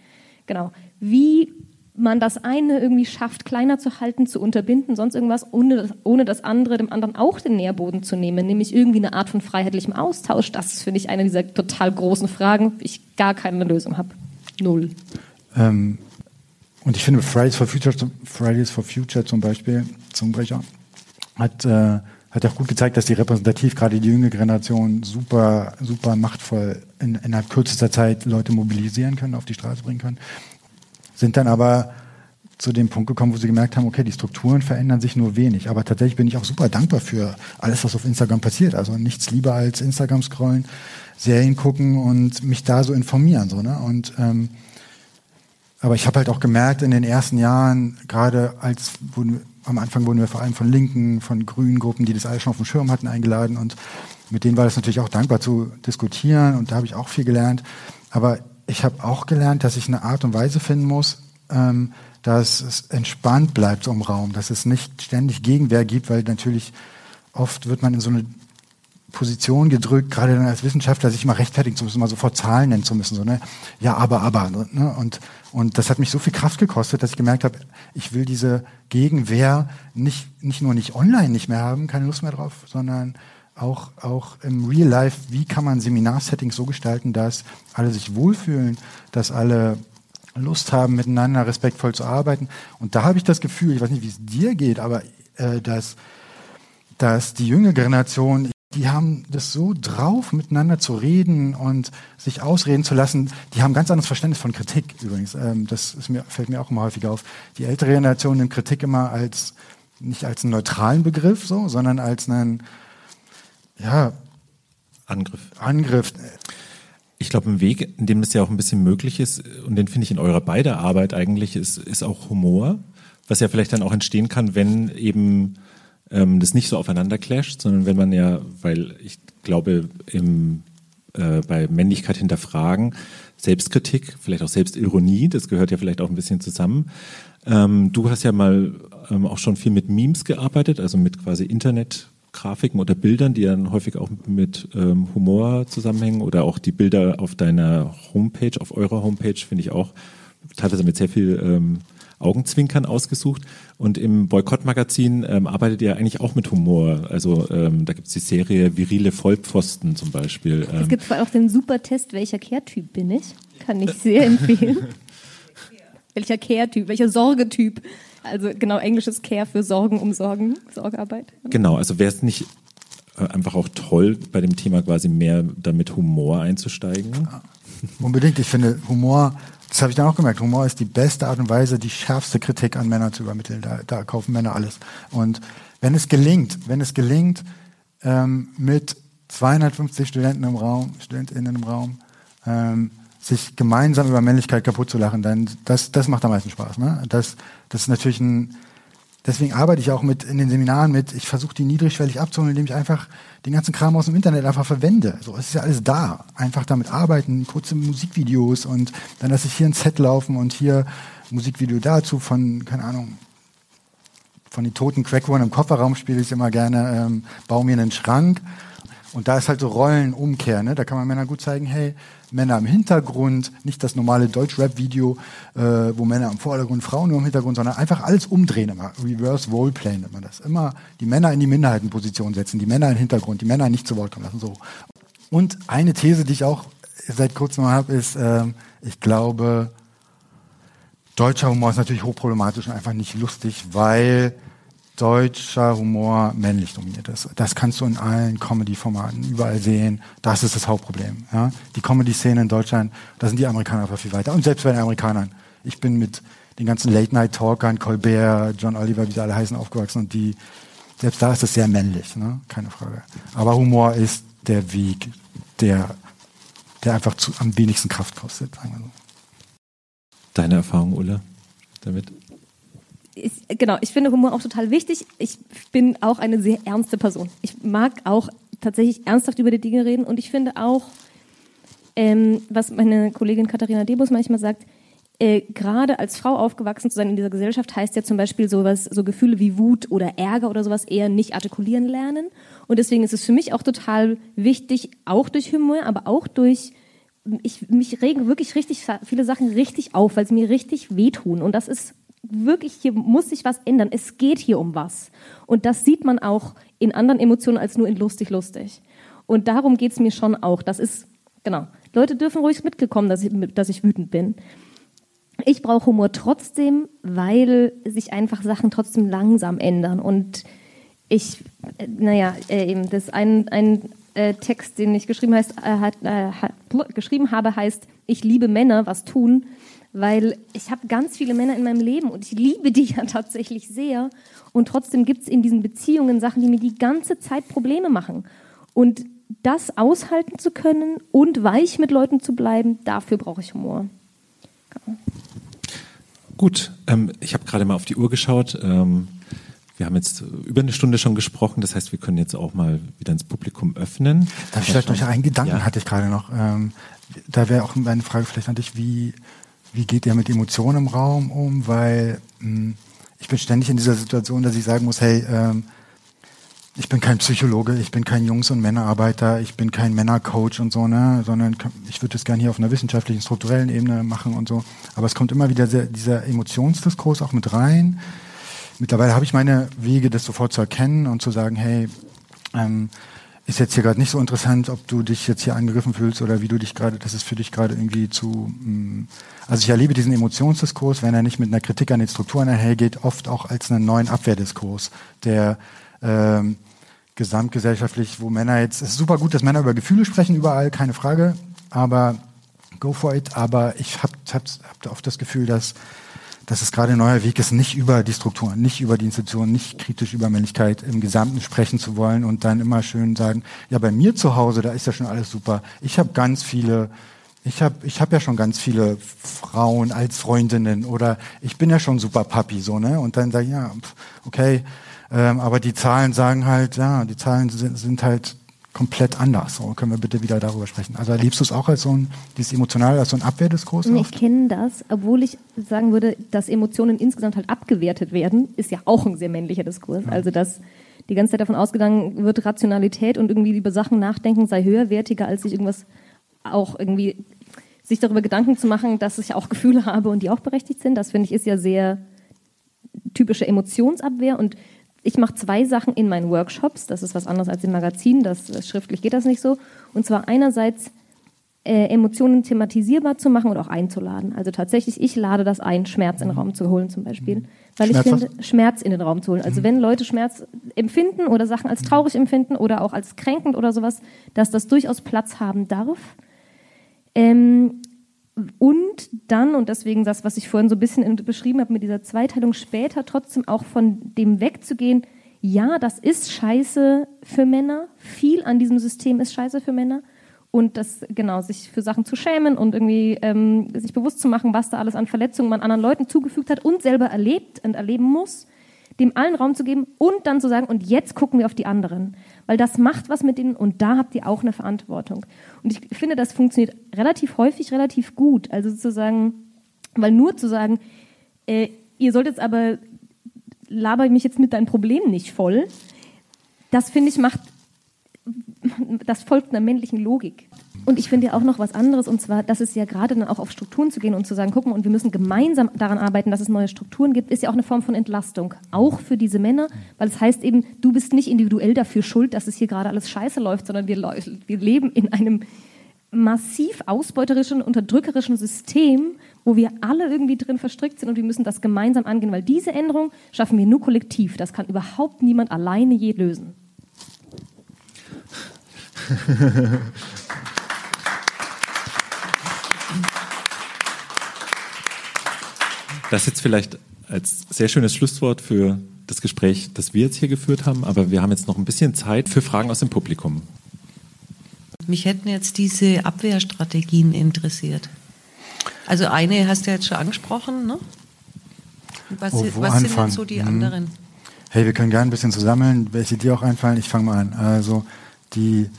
Genau. Wie man das eine irgendwie schafft, kleiner zu halten, zu unterbinden, sonst irgendwas, ohne, ohne das andere dem anderen auch den Nährboden zu nehmen, nämlich irgendwie eine Art von freiheitlichem Austausch. Das ist, finde ich, eine dieser total großen Fragen, ich gar keine Lösung habe. Null. Ähm, und ich finde, Fridays for Future, Fridays for Future zum Beispiel, Zungenbrecher, hat, äh, hat auch gut gezeigt, dass die repräsentativ, gerade die jüngere Generation, super, super machtvoll in, innerhalb kürzester Zeit Leute mobilisieren können, auf die Straße bringen können sind dann aber zu dem Punkt gekommen, wo sie gemerkt haben, okay, die Strukturen verändern sich nur wenig. Aber tatsächlich bin ich auch super dankbar für alles, was auf Instagram passiert. Also nichts lieber als Instagram scrollen, Serien gucken und mich da so informieren. So, ne? Und ähm, aber ich habe halt auch gemerkt in den ersten Jahren, gerade als am Anfang wurden wir vor allem von Linken, von grünen Gruppen, die das alles schon auf dem Schirm hatten, eingeladen und mit denen war das natürlich auch dankbar zu diskutieren und da habe ich auch viel gelernt. Aber ich habe auch gelernt, dass ich eine Art und Weise finden muss, ähm, dass es entspannt bleibt so im Raum, dass es nicht ständig Gegenwehr gibt, weil natürlich oft wird man in so eine Position gedrückt, gerade dann als Wissenschaftler, sich mal rechtfertigen zu müssen, mal sofort Zahlen nennen zu müssen, so ne, ja, aber, aber, ne? und und das hat mich so viel Kraft gekostet, dass ich gemerkt habe, ich will diese Gegenwehr nicht nicht nur nicht online nicht mehr haben, keine Lust mehr drauf, sondern auch, auch im Real Life, wie kann man Seminarsettings so gestalten, dass alle sich wohlfühlen, dass alle Lust haben, miteinander respektvoll zu arbeiten. Und da habe ich das Gefühl, ich weiß nicht, wie es dir geht, aber äh, dass, dass die jüngere Generation, die haben das so drauf, miteinander zu reden und sich ausreden zu lassen. Die haben ganz anderes Verständnis von Kritik übrigens. Ähm, das mir, fällt mir auch immer häufig auf. Die ältere Generation nimmt Kritik immer als nicht als einen neutralen Begriff, so, sondern als einen ja, Angriff. Angriff. Ich glaube, ein Weg, in dem es ja auch ein bisschen möglich ist, und den finde ich in eurer beider Arbeit eigentlich, ist, ist auch Humor, was ja vielleicht dann auch entstehen kann, wenn eben ähm, das nicht so aufeinander clasht, sondern wenn man ja, weil ich glaube, im, äh, bei Männlichkeit hinterfragen, Selbstkritik, vielleicht auch Selbstironie, das gehört ja vielleicht auch ein bisschen zusammen. Ähm, du hast ja mal ähm, auch schon viel mit Memes gearbeitet, also mit quasi Internet Grafiken oder Bildern, die dann häufig auch mit ähm, Humor zusammenhängen oder auch die Bilder auf deiner Homepage, auf eurer Homepage, finde ich auch teilweise mit sehr viel ähm, Augenzwinkern ausgesucht. Und im Boykott-Magazin ähm, arbeitet ihr eigentlich auch mit Humor. Also ähm, da gibt es die Serie Virile Vollpfosten zum Beispiel. Ähm. Es gibt vor allem auch den super Test, welcher Kehrtyp bin ich. Kann ich sehr empfehlen. <laughs> welcher Kehrtyp, welcher Sorgetyp. Also genau englisches Care für Sorgen um Sorgen, Sorgearbeit. Genau, also wer es nicht äh, einfach auch toll, bei dem Thema quasi mehr damit Humor einzusteigen. Unbedingt. Ich finde Humor, das habe ich dann auch gemerkt, Humor ist die beste Art und Weise, die schärfste Kritik an Männer zu übermitteln. Da, da kaufen Männer alles. Und wenn es gelingt, wenn es gelingt, ähm, mit 250 Studenten im Raum, StudentInnen im Raum, ähm, sich gemeinsam über Männlichkeit kaputt zu lachen, dann das, das macht am meisten Spaß. Ne? Das, das ist natürlich ein, deswegen arbeite ich auch mit in den Seminaren mit, ich versuche die niedrigschwellig abzuholen, indem ich einfach den ganzen Kram aus dem Internet einfach verwende. So, es ist ja alles da. Einfach damit arbeiten, kurze Musikvideos und dann lasse ich hier ein Set laufen und hier Musikvideo dazu von, keine Ahnung, von den toten Crackwurm im Kofferraum spiele ich immer gerne, ähm, baue mir einen Schrank. Und da ist halt so Rollenumkehr, ne? Da kann man Männer gut zeigen, hey, Männer im Hintergrund, nicht das normale Deutsch-Rap-Video, äh, wo Männer im Vordergrund, Frauen nur im Hintergrund, sondern einfach alles umdrehen immer. Reverse Roleplay nennt man das. Immer die Männer in die Minderheitenposition setzen, die Männer im Hintergrund, die Männer nicht zu Wort kommen lassen. So. Und eine These, die ich auch seit kurzem habe, ist, äh, ich glaube, deutscher Humor ist natürlich hochproblematisch und einfach nicht lustig, weil deutscher Humor männlich dominiert ist. Das kannst du in allen Comedy-Formaten überall sehen. Das ist das Hauptproblem. Ja? Die Comedy-Szene in Deutschland, da sind die Amerikaner einfach viel weiter. Und selbst bei den Amerikanern. Ich bin mit den ganzen Late-Night-Talkern, Colbert, John Oliver, wie sie alle heißen, aufgewachsen und die, selbst da ist es sehr männlich, ne? keine Frage. Aber Humor ist der Weg, der, der einfach zu, am wenigsten Kraft kostet, sagen wir so. Deine Erfahrung, Ulla, damit? Ich, genau, ich finde Humor auch total wichtig. Ich bin auch eine sehr ernste Person. Ich mag auch tatsächlich ernsthaft über die Dinge reden und ich finde auch, ähm, was meine Kollegin Katharina Debus manchmal sagt, äh, gerade als Frau aufgewachsen zu sein in dieser Gesellschaft heißt ja zum Beispiel sowas, so Gefühle wie Wut oder Ärger oder sowas eher nicht artikulieren lernen. Und deswegen ist es für mich auch total wichtig, auch durch Humor, aber auch durch ich, mich regen wirklich richtig viele Sachen richtig auf, weil sie mir richtig wehtun. Und das ist wirklich, hier muss sich was ändern. Es geht hier um was. Und das sieht man auch in anderen Emotionen als nur in lustig, lustig. Und darum geht es mir schon auch. Das ist, genau. Leute dürfen ruhig mitgekommen, dass ich, dass ich wütend bin. Ich brauche Humor trotzdem, weil sich einfach Sachen trotzdem langsam ändern. Und ich, äh, naja, äh, eben, das ein, ein äh, Text, den ich geschrieben, heißt, hat, hat, geschrieben habe, heißt, ich liebe Männer, was tun weil ich habe ganz viele Männer in meinem Leben und ich liebe die <laughs> ja tatsächlich sehr. Und trotzdem gibt es in diesen Beziehungen Sachen, die mir die ganze Zeit Probleme machen. Und das aushalten zu können und weich mit Leuten zu bleiben, dafür brauche ich Humor. Genau. Gut, ähm, ich habe gerade mal auf die Uhr geschaut. Ähm, wir haben jetzt über eine Stunde schon gesprochen, das heißt, wir können jetzt auch mal wieder ins Publikum öffnen. Darf ich vielleicht noch einen Gedanken ja. hatte ich gerade noch. Ähm, da wäre auch meine Frage vielleicht an dich, wie wie geht ihr mit Emotionen im Raum um? Weil mh, hm, ich bin ständig in dieser Situation, dass ich sagen muss, hey, ähm, ich bin kein Psychologe, ich bin kein Jungs- und Männerarbeiter, ich bin kein Männercoach und so, ne, sondern ich würde das gerne hier auf einer wissenschaftlichen, strukturellen Ebene machen und so. Aber es kommt immer wieder sehr, dieser Emotionsdiskurs auch mit rein. Mittlerweile habe ich meine Wege, das sofort zu erkennen und zu sagen, hey, ähm, ist jetzt hier gerade nicht so interessant, ob du dich jetzt hier angegriffen fühlst oder wie du dich gerade, das ist für dich gerade irgendwie zu. Mh. Mm, also ich erlebe diesen Emotionsdiskurs, wenn er nicht mit einer Kritik an den Strukturen einhergeht, oft auch als einen neuen Abwehrdiskurs, der ähm, gesamtgesellschaftlich, wo Männer jetzt, es ist super gut, dass Männer über Gefühle sprechen, überall, keine Frage, aber go for it. Aber ich habe hab, hab oft das Gefühl, dass dass es gerade ein neuer Weg ist, nicht über die Strukturen, nicht über die Institutionen, nicht kritisch über Männlichkeit im Gesamten sprechen zu wollen und dann immer schön sagen, ja, bei mir zu Hause, da ist ja schon alles super. Ich habe ganz viele, ich habe ich hab ja schon ganz viele Frauen als Freundinnen oder ich bin ja schon super Papi, so, ne? Und dann sage ich, ja, okay, ähm, aber die Zahlen sagen halt, ja, die Zahlen sind, sind halt komplett anders. So können wir bitte wieder darüber sprechen. Also erlebst du es auch als so ein, dieses emotional, als so ein Abwehrdiskurs? Ich kenne das, obwohl ich sagen würde, dass Emotionen insgesamt halt abgewertet werden, ist ja auch ein sehr männlicher Diskurs. Ja. Also dass die ganze Zeit davon ausgegangen wird, Rationalität und irgendwie über Sachen nachdenken sei höherwertiger, als sich irgendwas auch irgendwie sich darüber Gedanken zu machen, dass ich auch Gefühle habe und die auch berechtigt sind. Das finde ich ist ja sehr typische Emotionsabwehr und ich mache zwei Sachen in meinen Workshops. Das ist was anderes als im Magazin. Das, schriftlich geht das nicht so. Und zwar einerseits äh, Emotionen thematisierbar zu machen und auch einzuladen. Also tatsächlich, ich lade das ein, Schmerz in den Raum zu holen zum Beispiel. Weil Schmerz ich finde, Schmerz in den Raum zu holen. Also wenn Leute Schmerz empfinden oder Sachen als traurig empfinden oder auch als kränkend oder sowas, dass das durchaus Platz haben darf. Ähm, und dann, und deswegen das, was ich vorhin so ein bisschen beschrieben habe, mit dieser Zweiteilung später trotzdem auch von dem wegzugehen, ja, das ist scheiße für Männer, viel an diesem System ist scheiße für Männer. Und das, genau, sich für Sachen zu schämen und irgendwie ähm, sich bewusst zu machen, was da alles an Verletzungen man anderen Leuten zugefügt hat und selber erlebt und erleben muss, dem allen Raum zu geben und dann zu sagen, und jetzt gucken wir auf die anderen. Weil das macht was mit denen und da habt ihr auch eine Verantwortung. Und ich finde, das funktioniert relativ häufig, relativ gut. Also sozusagen, weil nur zu sagen, äh, ihr sollt jetzt aber, laber mich jetzt mit deinem Problem nicht voll, das finde ich macht, das folgt einer männlichen Logik. Und ich finde ja auch noch was anderes, und zwar, dass es ja gerade dann auch auf Strukturen zu gehen und zu sagen, guck mal, und wir müssen gemeinsam daran arbeiten, dass es neue Strukturen gibt, ist ja auch eine Form von Entlastung. Auch für diese Männer, weil es heißt eben, du bist nicht individuell dafür schuld, dass es hier gerade alles scheiße läuft, sondern wir, wir leben in einem massiv ausbeuterischen, unterdrückerischen System, wo wir alle irgendwie drin verstrickt sind und wir müssen das gemeinsam angehen, weil diese Änderung schaffen wir nur kollektiv. Das kann überhaupt niemand alleine je lösen. <laughs> Das jetzt vielleicht als sehr schönes Schlusswort für das Gespräch, das wir jetzt hier geführt haben, aber wir haben jetzt noch ein bisschen Zeit für Fragen aus dem Publikum. Mich hätten jetzt diese Abwehrstrategien interessiert. Also eine hast du jetzt schon angesprochen, ne? Was, Oh, was sind anfangen? jetzt so die Hm. anderen? Hey, wir können gerne ein bisschen zusammeln, welche dir auch einfallen. Ich fange mal an. Also die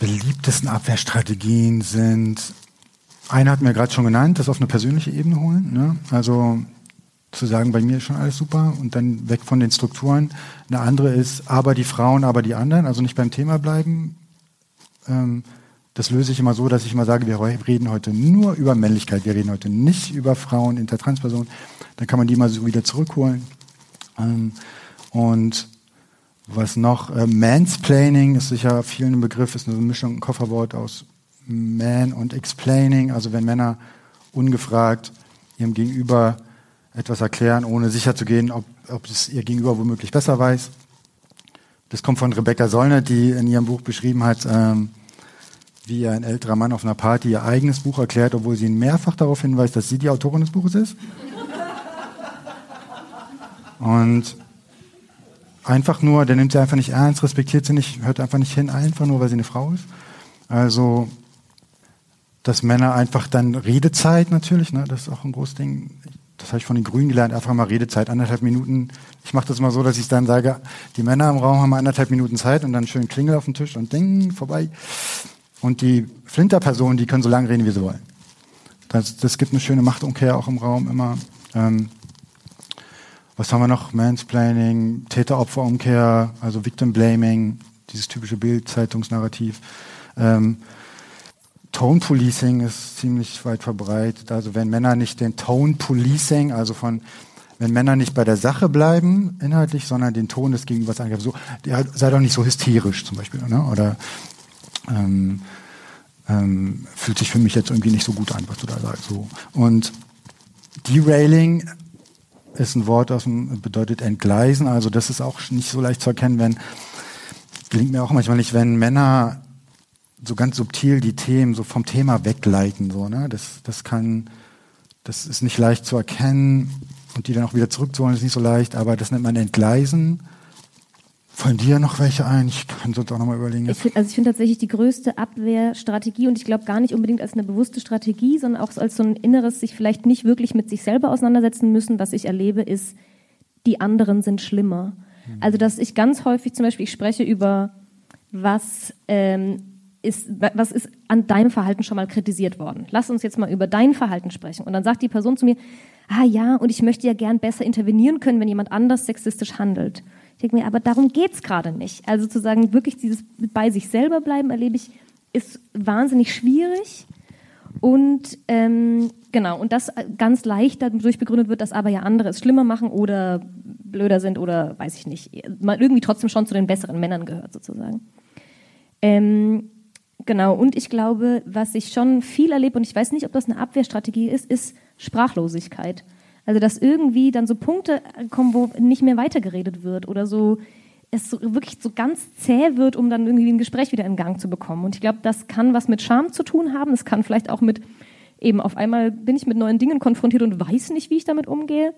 beliebtesten Abwehrstrategien sind, eine hat mir gerade schon genannt, das auf eine persönliche Ebene holen. Ne? Also zu sagen, bei mir ist schon alles super und dann weg von den Strukturen. Eine andere ist, aber die Frauen, aber die anderen, also nicht beim Thema bleiben. Ähm, das löse ich immer so, dass ich immer sage, wir reden heute nur über Männlichkeit, wir reden heute nicht über Frauen, Intertranspersonen. Dann kann man die mal so wieder zurückholen. Ähm, und was noch? Äh, Mansplaining ist sicher vielen ein Begriff, ist eine Mischung, ein Kofferwort aus Man und Explaining. Also wenn Männer ungefragt ihrem Gegenüber etwas erklären, ohne sicher zu gehen, ob, ob es ihr Gegenüber womöglich besser weiß. Das kommt von Rebecca Sollner, die in ihrem Buch beschrieben hat, ähm, wie ein älterer Mann auf einer Party ihr eigenes Buch erklärt, obwohl sie ihn mehrfach darauf hinweist, dass sie die Autorin des Buches ist. Und einfach nur, der nimmt sie einfach nicht ernst, respektiert sie nicht, hört einfach nicht hin, einfach nur, weil sie eine Frau ist. Also, dass Männer einfach dann Redezeit natürlich, ne, das ist auch ein großes Ding. Das habe ich von den Grünen gelernt, einfach mal Redezeit, anderthalb Minuten. Ich mache das mal so, dass ich dann sage, die Männer im Raum haben anderthalb Minuten Zeit und dann schön Klingel auf dem Tisch und Ding, vorbei. Und die Flinterpersonen, die können so lange reden, wie sie wollen. Das, das gibt eine schöne Machtumkehr auch im Raum immer. Ähm, was haben wir noch? Mansplaining, Täter-Opfer-Umkehr, also Victim Blaming, dieses typische Bild-Zeitungsnarrativ. Ähm, Tone Policing ist ziemlich weit verbreitet. Also wenn Männer nicht den Tone Policing, also von wenn Männer nicht bei der Sache bleiben inhaltlich, sondern den Ton des Gegenübers angreifen, so ja, sei doch nicht so hysterisch zum Beispiel, ne? oder ähm, ähm, fühlt sich für mich jetzt irgendwie nicht so gut an, was du da sagst. So. Und Derailing ist ein Wort, das bedeutet entgleisen. Also das ist auch nicht so leicht zu erkennen, wenn, gelingt mir auch manchmal nicht, wenn Männer so ganz subtil die Themen so vom Thema wegleiten. So, ne? das, das kann, das ist nicht leicht zu erkennen und die dann auch wieder zurückzuholen ist nicht so leicht, aber das nennt man entgleisen. Fallen dir noch welche ein? Ich kann sonst auch nochmal überlegen. Ich find, also ich finde tatsächlich die größte Abwehrstrategie und ich glaube gar nicht unbedingt als eine bewusste Strategie, sondern auch als so ein inneres, sich vielleicht nicht wirklich mit sich selber auseinandersetzen müssen, was ich erlebe, ist, die anderen sind schlimmer. Also dass ich ganz häufig zum Beispiel, ich spreche über, was ähm, ist, was ist an deinem Verhalten schon mal kritisiert worden? Lass uns jetzt mal über dein Verhalten sprechen. Und dann sagt die Person zu mir, ah ja, und ich möchte ja gern besser intervenieren können, wenn jemand anders sexistisch handelt. Ich denke mir, aber darum geht's gerade nicht. Also zu sagen, wirklich dieses bei sich selber bleiben, erlebe ich, ist wahnsinnig schwierig. Und ähm, genau, und das ganz leicht dadurch begründet wird, dass aber ja andere es schlimmer machen oder blöder sind oder weiß ich nicht, man irgendwie trotzdem schon zu den besseren Männern gehört sozusagen. Ähm, Genau, und ich glaube, was ich schon viel erlebe, und ich weiß nicht, ob das eine Abwehrstrategie ist, ist Sprachlosigkeit. Also, dass irgendwie dann so Punkte kommen, wo nicht mehr weitergeredet wird oder so es so, wirklich so ganz zäh wird, um dann irgendwie ein Gespräch wieder in Gang zu bekommen. Und ich glaube, das kann was mit Scham zu tun haben. Es kann vielleicht auch mit eben auf einmal bin ich mit neuen Dingen konfrontiert und weiß nicht, wie ich damit umgehe.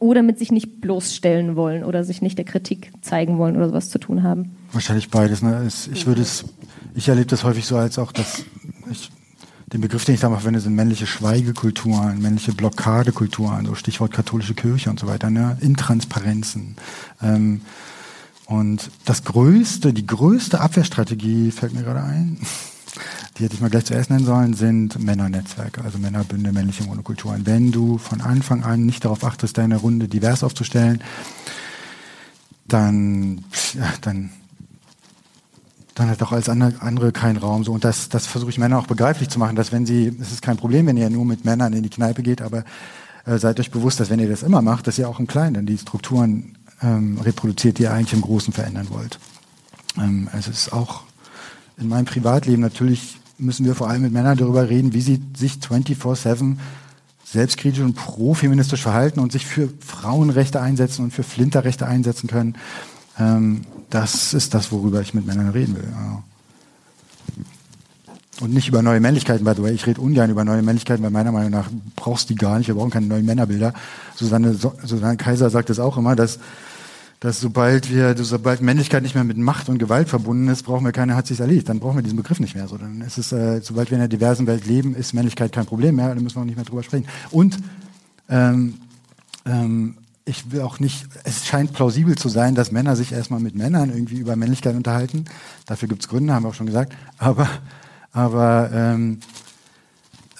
Oder mit sich nicht bloßstellen wollen oder sich nicht der Kritik zeigen wollen oder sowas zu tun haben. Wahrscheinlich beides. Ne? Ich würde es, ich erlebe das häufig so als auch, dass ich den Begriff, den ich da mache, wenn sind männliche Schweigekulturen, männliche Blockadekulturen, so Stichwort katholische Kirche und so weiter, ne? Intransparenzen. Ähm, und das größte, die größte Abwehrstrategie fällt mir gerade ein, die hätte ich mal gleich zuerst nennen sollen, sind Männernetzwerke, also Männerbünde, männliche Monokulturen. Wenn du von Anfang an nicht darauf achtest, deine Runde divers aufzustellen, dann, ja, dann, dann hat auch alles andere, keinen Raum. So, und das, das versuche ich Männern auch begreiflich zu machen, dass wenn sie, es ist kein Problem, wenn ihr nur mit Männern in die Kneipe geht, aber äh, seid euch bewusst, dass wenn ihr das immer macht, dass ihr auch im Kleinen dann die Strukturen ähm, reproduziert, die ihr eigentlich im Großen verändern wollt. Ähm, es ist auch in meinem Privatleben natürlich müssen wir vor allem mit Männern darüber reden, wie sie sich 24-7 selbstkritisch und pro-feministisch verhalten und sich für Frauenrechte einsetzen und für Flinterrechte einsetzen können. Ähm, das ist das, worüber ich mit Männern reden will. Ja. Und nicht über neue Männlichkeiten, by the way. Ich rede ungern über neue Männlichkeiten, weil meiner Meinung nach brauchst du die gar nicht. Wir brauchen keine neuen Männerbilder. Susanne, Susanne Kaiser sagt es auch immer, dass dass sobald wir, sobald Männlichkeit nicht mehr mit Macht und Gewalt verbunden ist, brauchen wir keine, hat sich erledigt, dann brauchen wir diesen Begriff nicht mehr. So, dann ist es, äh, sobald wir in einer diversen Welt leben, ist Männlichkeit kein Problem mehr, dann müssen wir auch nicht mehr drüber sprechen. Und ähm, ähm, ich will auch nicht, es scheint plausibel zu sein, dass Männer sich erstmal mit Männern irgendwie über Männlichkeit unterhalten. Dafür gibt's Gründe, haben wir auch schon gesagt. Aber, aber ähm,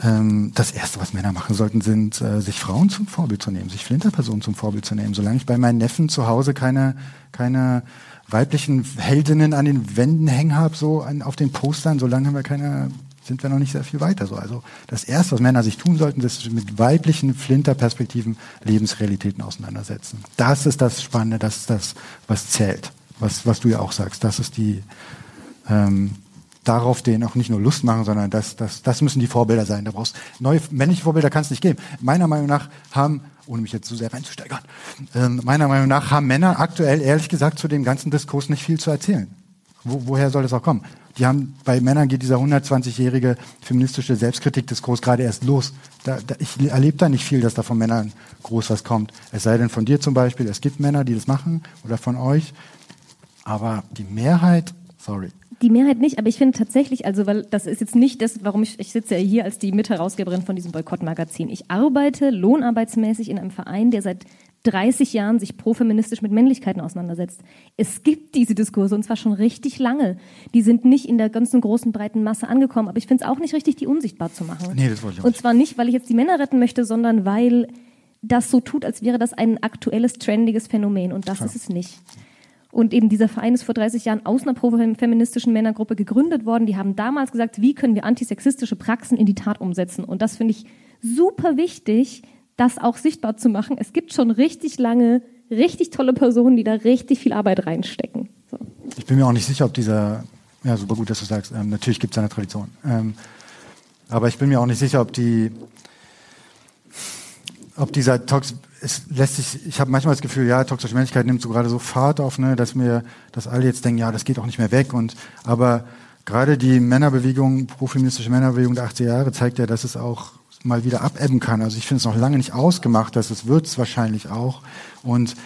ähm, das Erste, was Männer machen sollten, sind, äh, sich Frauen zum Vorbild zu nehmen, sich Flinterpersonen zum Vorbild zu nehmen. Solange ich bei meinen Neffen zu Hause keine, keine weiblichen Heldinnen an den Wänden hängen habe, so an, auf den Postern, solange haben wir keine, sind wir noch nicht sehr viel weiter. So. Also das Erste, was Männer sich tun sollten, ist mit weiblichen Flinterperspektiven Lebensrealitäten auseinandersetzen. Das ist das Spannende, das ist das, was zählt, was, was du ja auch sagst. Das ist die, ähm, darauf denen auch nicht nur Lust machen, sondern das, das, das müssen die Vorbilder sein. Da brauchst neue männliche Vorbilder kann es nicht geben. Meiner Meinung nach haben, ohne mich jetzt zu sehr reinzusteigern, äh, meiner Meinung nach haben Männer aktuell ehrlich gesagt zu dem ganzen Diskurs nicht viel zu erzählen. Wo, woher soll das auch kommen? Die haben, bei Männern geht dieser 120-jährige feministische Selbstkritikdiskurs gerade erst los. Da, da, ich erlebe da nicht viel, dass da von Männern groß was kommt. Es sei denn von dir zum Beispiel, es gibt Männer, die das machen oder von euch. Aber die Mehrheit, sorry, die Mehrheit nicht, aber ich finde tatsächlich, also weil das ist jetzt nicht das, warum ich, ich sitze ja hier als die Mitherausgeberin von diesem Boykottmagazin. Ich arbeite lohnarbeitsmäßig in einem Verein, der seit 30 Jahren sich profeministisch mit Männlichkeiten auseinandersetzt. Es gibt diese Diskurse und zwar schon richtig lange. Die sind nicht in der ganzen großen breiten Masse angekommen, aber ich finde es auch nicht richtig, die unsichtbar zu machen. Nee, das wollte ich auch Und zwar nicht, weil ich jetzt die Männer retten möchte, sondern weil das so tut, als wäre das ein aktuelles, trendiges Phänomen und das Klar. ist es nicht. Und eben dieser Verein ist vor 30 Jahren aus einer pro-feministischen Männergruppe gegründet worden. Die haben damals gesagt, wie können wir antisexistische Praxen in die Tat umsetzen? Und das finde ich super wichtig, das auch sichtbar zu machen. Es gibt schon richtig lange, richtig tolle Personen, die da richtig viel Arbeit reinstecken. So. Ich bin mir auch nicht sicher, ob dieser, ja, super gut, dass du sagst, ähm, natürlich gibt es eine Tradition. Ähm, aber ich bin mir auch nicht sicher, ob die, ob dieser Tox es lässt sich, ich habe manchmal das Gefühl, ja, toxische Männlichkeit nimmt so gerade so Fahrt auf, ne, dass mir, dass alle jetzt denken, ja, das geht auch nicht mehr weg. Und aber gerade die Männerbewegung, profeministische Männerbewegung der 80er Jahre zeigt ja, dass es auch mal wieder abebben kann. Also ich finde es noch lange nicht ausgemacht, dass es wird es wahrscheinlich auch. Und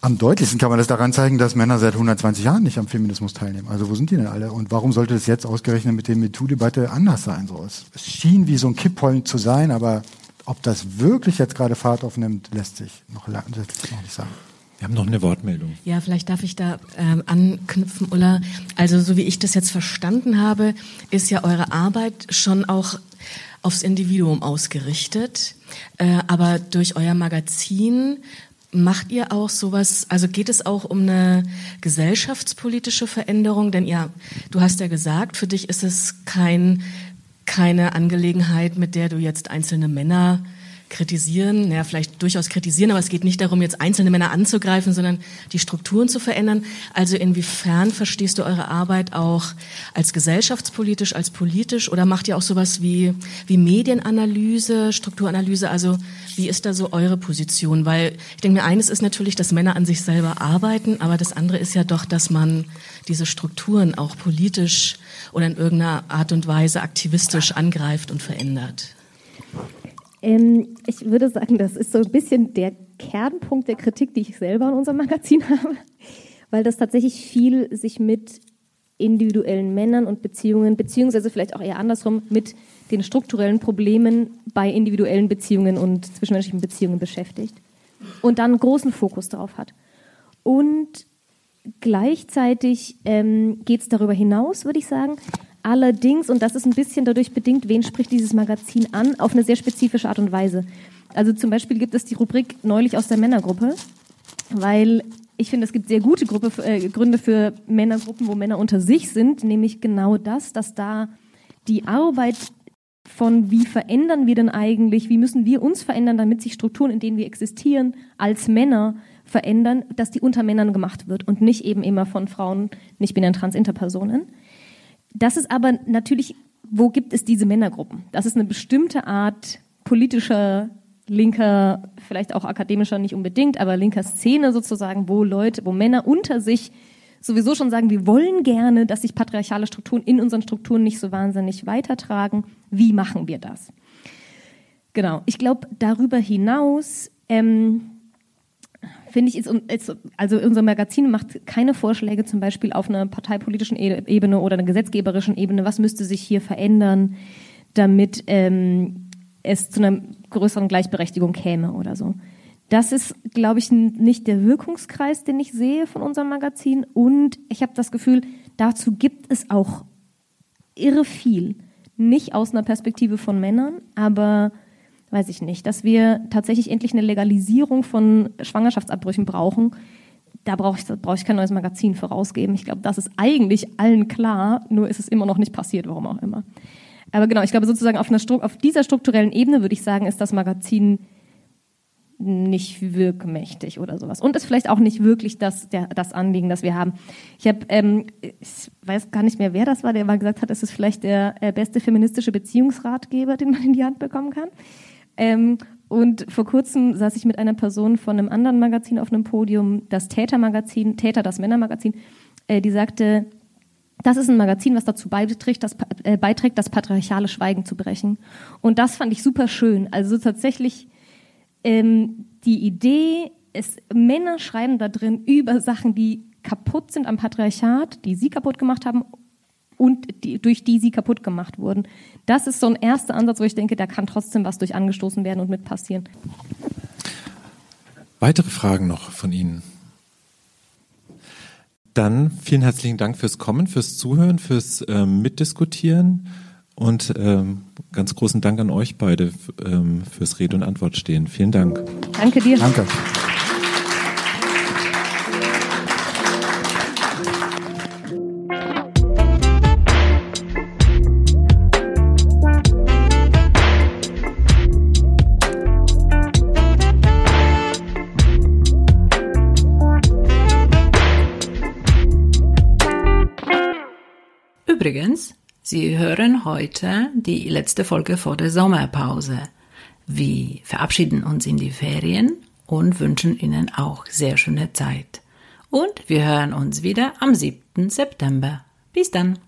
am deutlichsten kann man das daran zeigen, dass Männer seit 120 Jahren nicht am Feminismus teilnehmen. Also wo sind die denn alle? Und warum sollte es jetzt ausgerechnet mit der MeToo-Debatte anders sein? So, es, es schien wie so ein Kipppoint zu sein, aber ob das wirklich jetzt gerade Fahrt aufnimmt, lässt sich noch, lässt sich noch nicht sagen. Wir haben noch eine Wortmeldung. Ja, vielleicht darf ich da ähm, anknüpfen, Ulla. Also so wie ich das jetzt verstanden habe, ist ja eure Arbeit schon auch aufs Individuum ausgerichtet. Äh, aber durch euer Magazin macht ihr auch sowas, also geht es auch um eine gesellschaftspolitische Veränderung? Denn ja, du hast ja gesagt, für dich ist es kein keine Angelegenheit, mit der du jetzt einzelne Männer kritisieren, naja, vielleicht durchaus kritisieren, aber es geht nicht darum, jetzt einzelne Männer anzugreifen, sondern die Strukturen zu verändern. Also inwiefern verstehst du eure Arbeit auch als gesellschaftspolitisch, als politisch oder macht ihr auch sowas wie, wie Medienanalyse, Strukturanalyse? Also wie ist da so eure Position? Weil ich denke mir, eines ist natürlich, dass Männer an sich selber arbeiten, aber das andere ist ja doch, dass man diese Strukturen auch politisch oder in irgendeiner Art und Weise aktivistisch angreift und verändert. Ähm, ich würde sagen, das ist so ein bisschen der Kernpunkt der Kritik, die ich selber in unserem Magazin <laughs> habe, weil das tatsächlich viel sich mit individuellen Männern und Beziehungen, beziehungsweise vielleicht auch eher andersrum, mit den strukturellen Problemen bei individuellen Beziehungen und zwischenmenschlichen Beziehungen beschäftigt und dann großen Fokus darauf hat. Und gleichzeitig ähm, geht es darüber hinaus, würde ich sagen, Allerdings, und das ist ein bisschen dadurch bedingt, wen spricht dieses Magazin an, auf eine sehr spezifische Art und Weise. Also zum Beispiel gibt es die Rubrik neulich aus der Männergruppe, weil ich finde, es gibt sehr gute Gruppe, äh, Gründe für Männergruppen, wo Männer unter sich sind, nämlich genau das, dass da die Arbeit von wie verändern wir denn eigentlich, wie müssen wir uns verändern, damit sich Strukturen, in denen wir existieren, als Männer verändern, dass die unter Männern gemacht wird und nicht eben immer von Frauen, nicht binären Trans-Interpersonen. Das ist aber natürlich, wo gibt es diese Männergruppen? Das ist eine bestimmte Art politischer, linker, vielleicht auch akademischer nicht unbedingt, aber linker Szene sozusagen, wo Leute, wo Männer unter sich sowieso schon sagen, wir wollen gerne, dass sich patriarchale Strukturen in unseren Strukturen nicht so wahnsinnig weitertragen. Wie machen wir das? Genau. Ich glaube, darüber hinaus ähm, finde ich, ist, also unser Magazin macht keine Vorschläge zum Beispiel auf einer parteipolitischen e-, Ebene oder einer gesetzgeberischen Ebene, was müsste sich hier verändern, damit ähm, es zu einer größeren Gleichberechtigung käme oder so. Das ist, glaube ich, nicht der Wirkungskreis, den ich sehe von unserem Magazin. Und ich habe das Gefühl, dazu gibt es auch irre viel. Nicht aus einer Perspektive von Männern, aber weiß ich nicht, dass wir tatsächlich endlich eine Legalisierung von Schwangerschaftsabbrüchen brauchen. Da brauche ich, brauch ich kein neues Magazin vorausgeben. Ich glaube, das ist eigentlich allen klar, nur ist es immer noch nicht passiert, warum auch immer. Aber genau, ich glaube sozusagen auf, einer, auf dieser strukturellen Ebene würde ich sagen, ist das Magazin nicht wirkmächtig oder sowas. Und ist vielleicht auch nicht wirklich das, der, das Anliegen, das wir haben. Ich habe, ähm, ich weiß gar nicht mehr, wer das war, der mal gesagt hat, es ist vielleicht der äh, beste feministische Beziehungsratgeber, den man in die Hand bekommen kann. Ähm, und vor kurzem saß ich mit einer Person von einem anderen Magazin auf einem Podium, das Täter-Magazin, Täter, das Männer-Magazin, äh, die sagte, das ist ein Magazin, was dazu beiträgt das, äh, beiträgt, das patriarchale Schweigen zu brechen. Und das fand ich super schön. Also tatsächlich ähm, die Idee, es, Männer schreiben da drin über Sachen, die kaputt sind am Patriarchat, die sie kaputt gemacht haben und die, durch die sie kaputt gemacht wurden. Das ist so ein erster Ansatz, wo ich denke, da kann trotzdem was durch angestoßen werden und mit passieren. Weitere Fragen noch von Ihnen? Dann vielen herzlichen Dank fürs Kommen, fürs Zuhören, fürs ähm, Mitdiskutieren und ähm, ganz großen Dank an euch beide ähm, fürs Rede und Antwort stehen. Vielen Dank. Danke dir. Danke. Übrigens, Sie hören heute die letzte Folge vor der Sommerpause. Wir verabschieden uns in die Ferien und wünschen Ihnen auch sehr schöne Zeit. Und wir hören uns wieder am 7. September. Bis dann.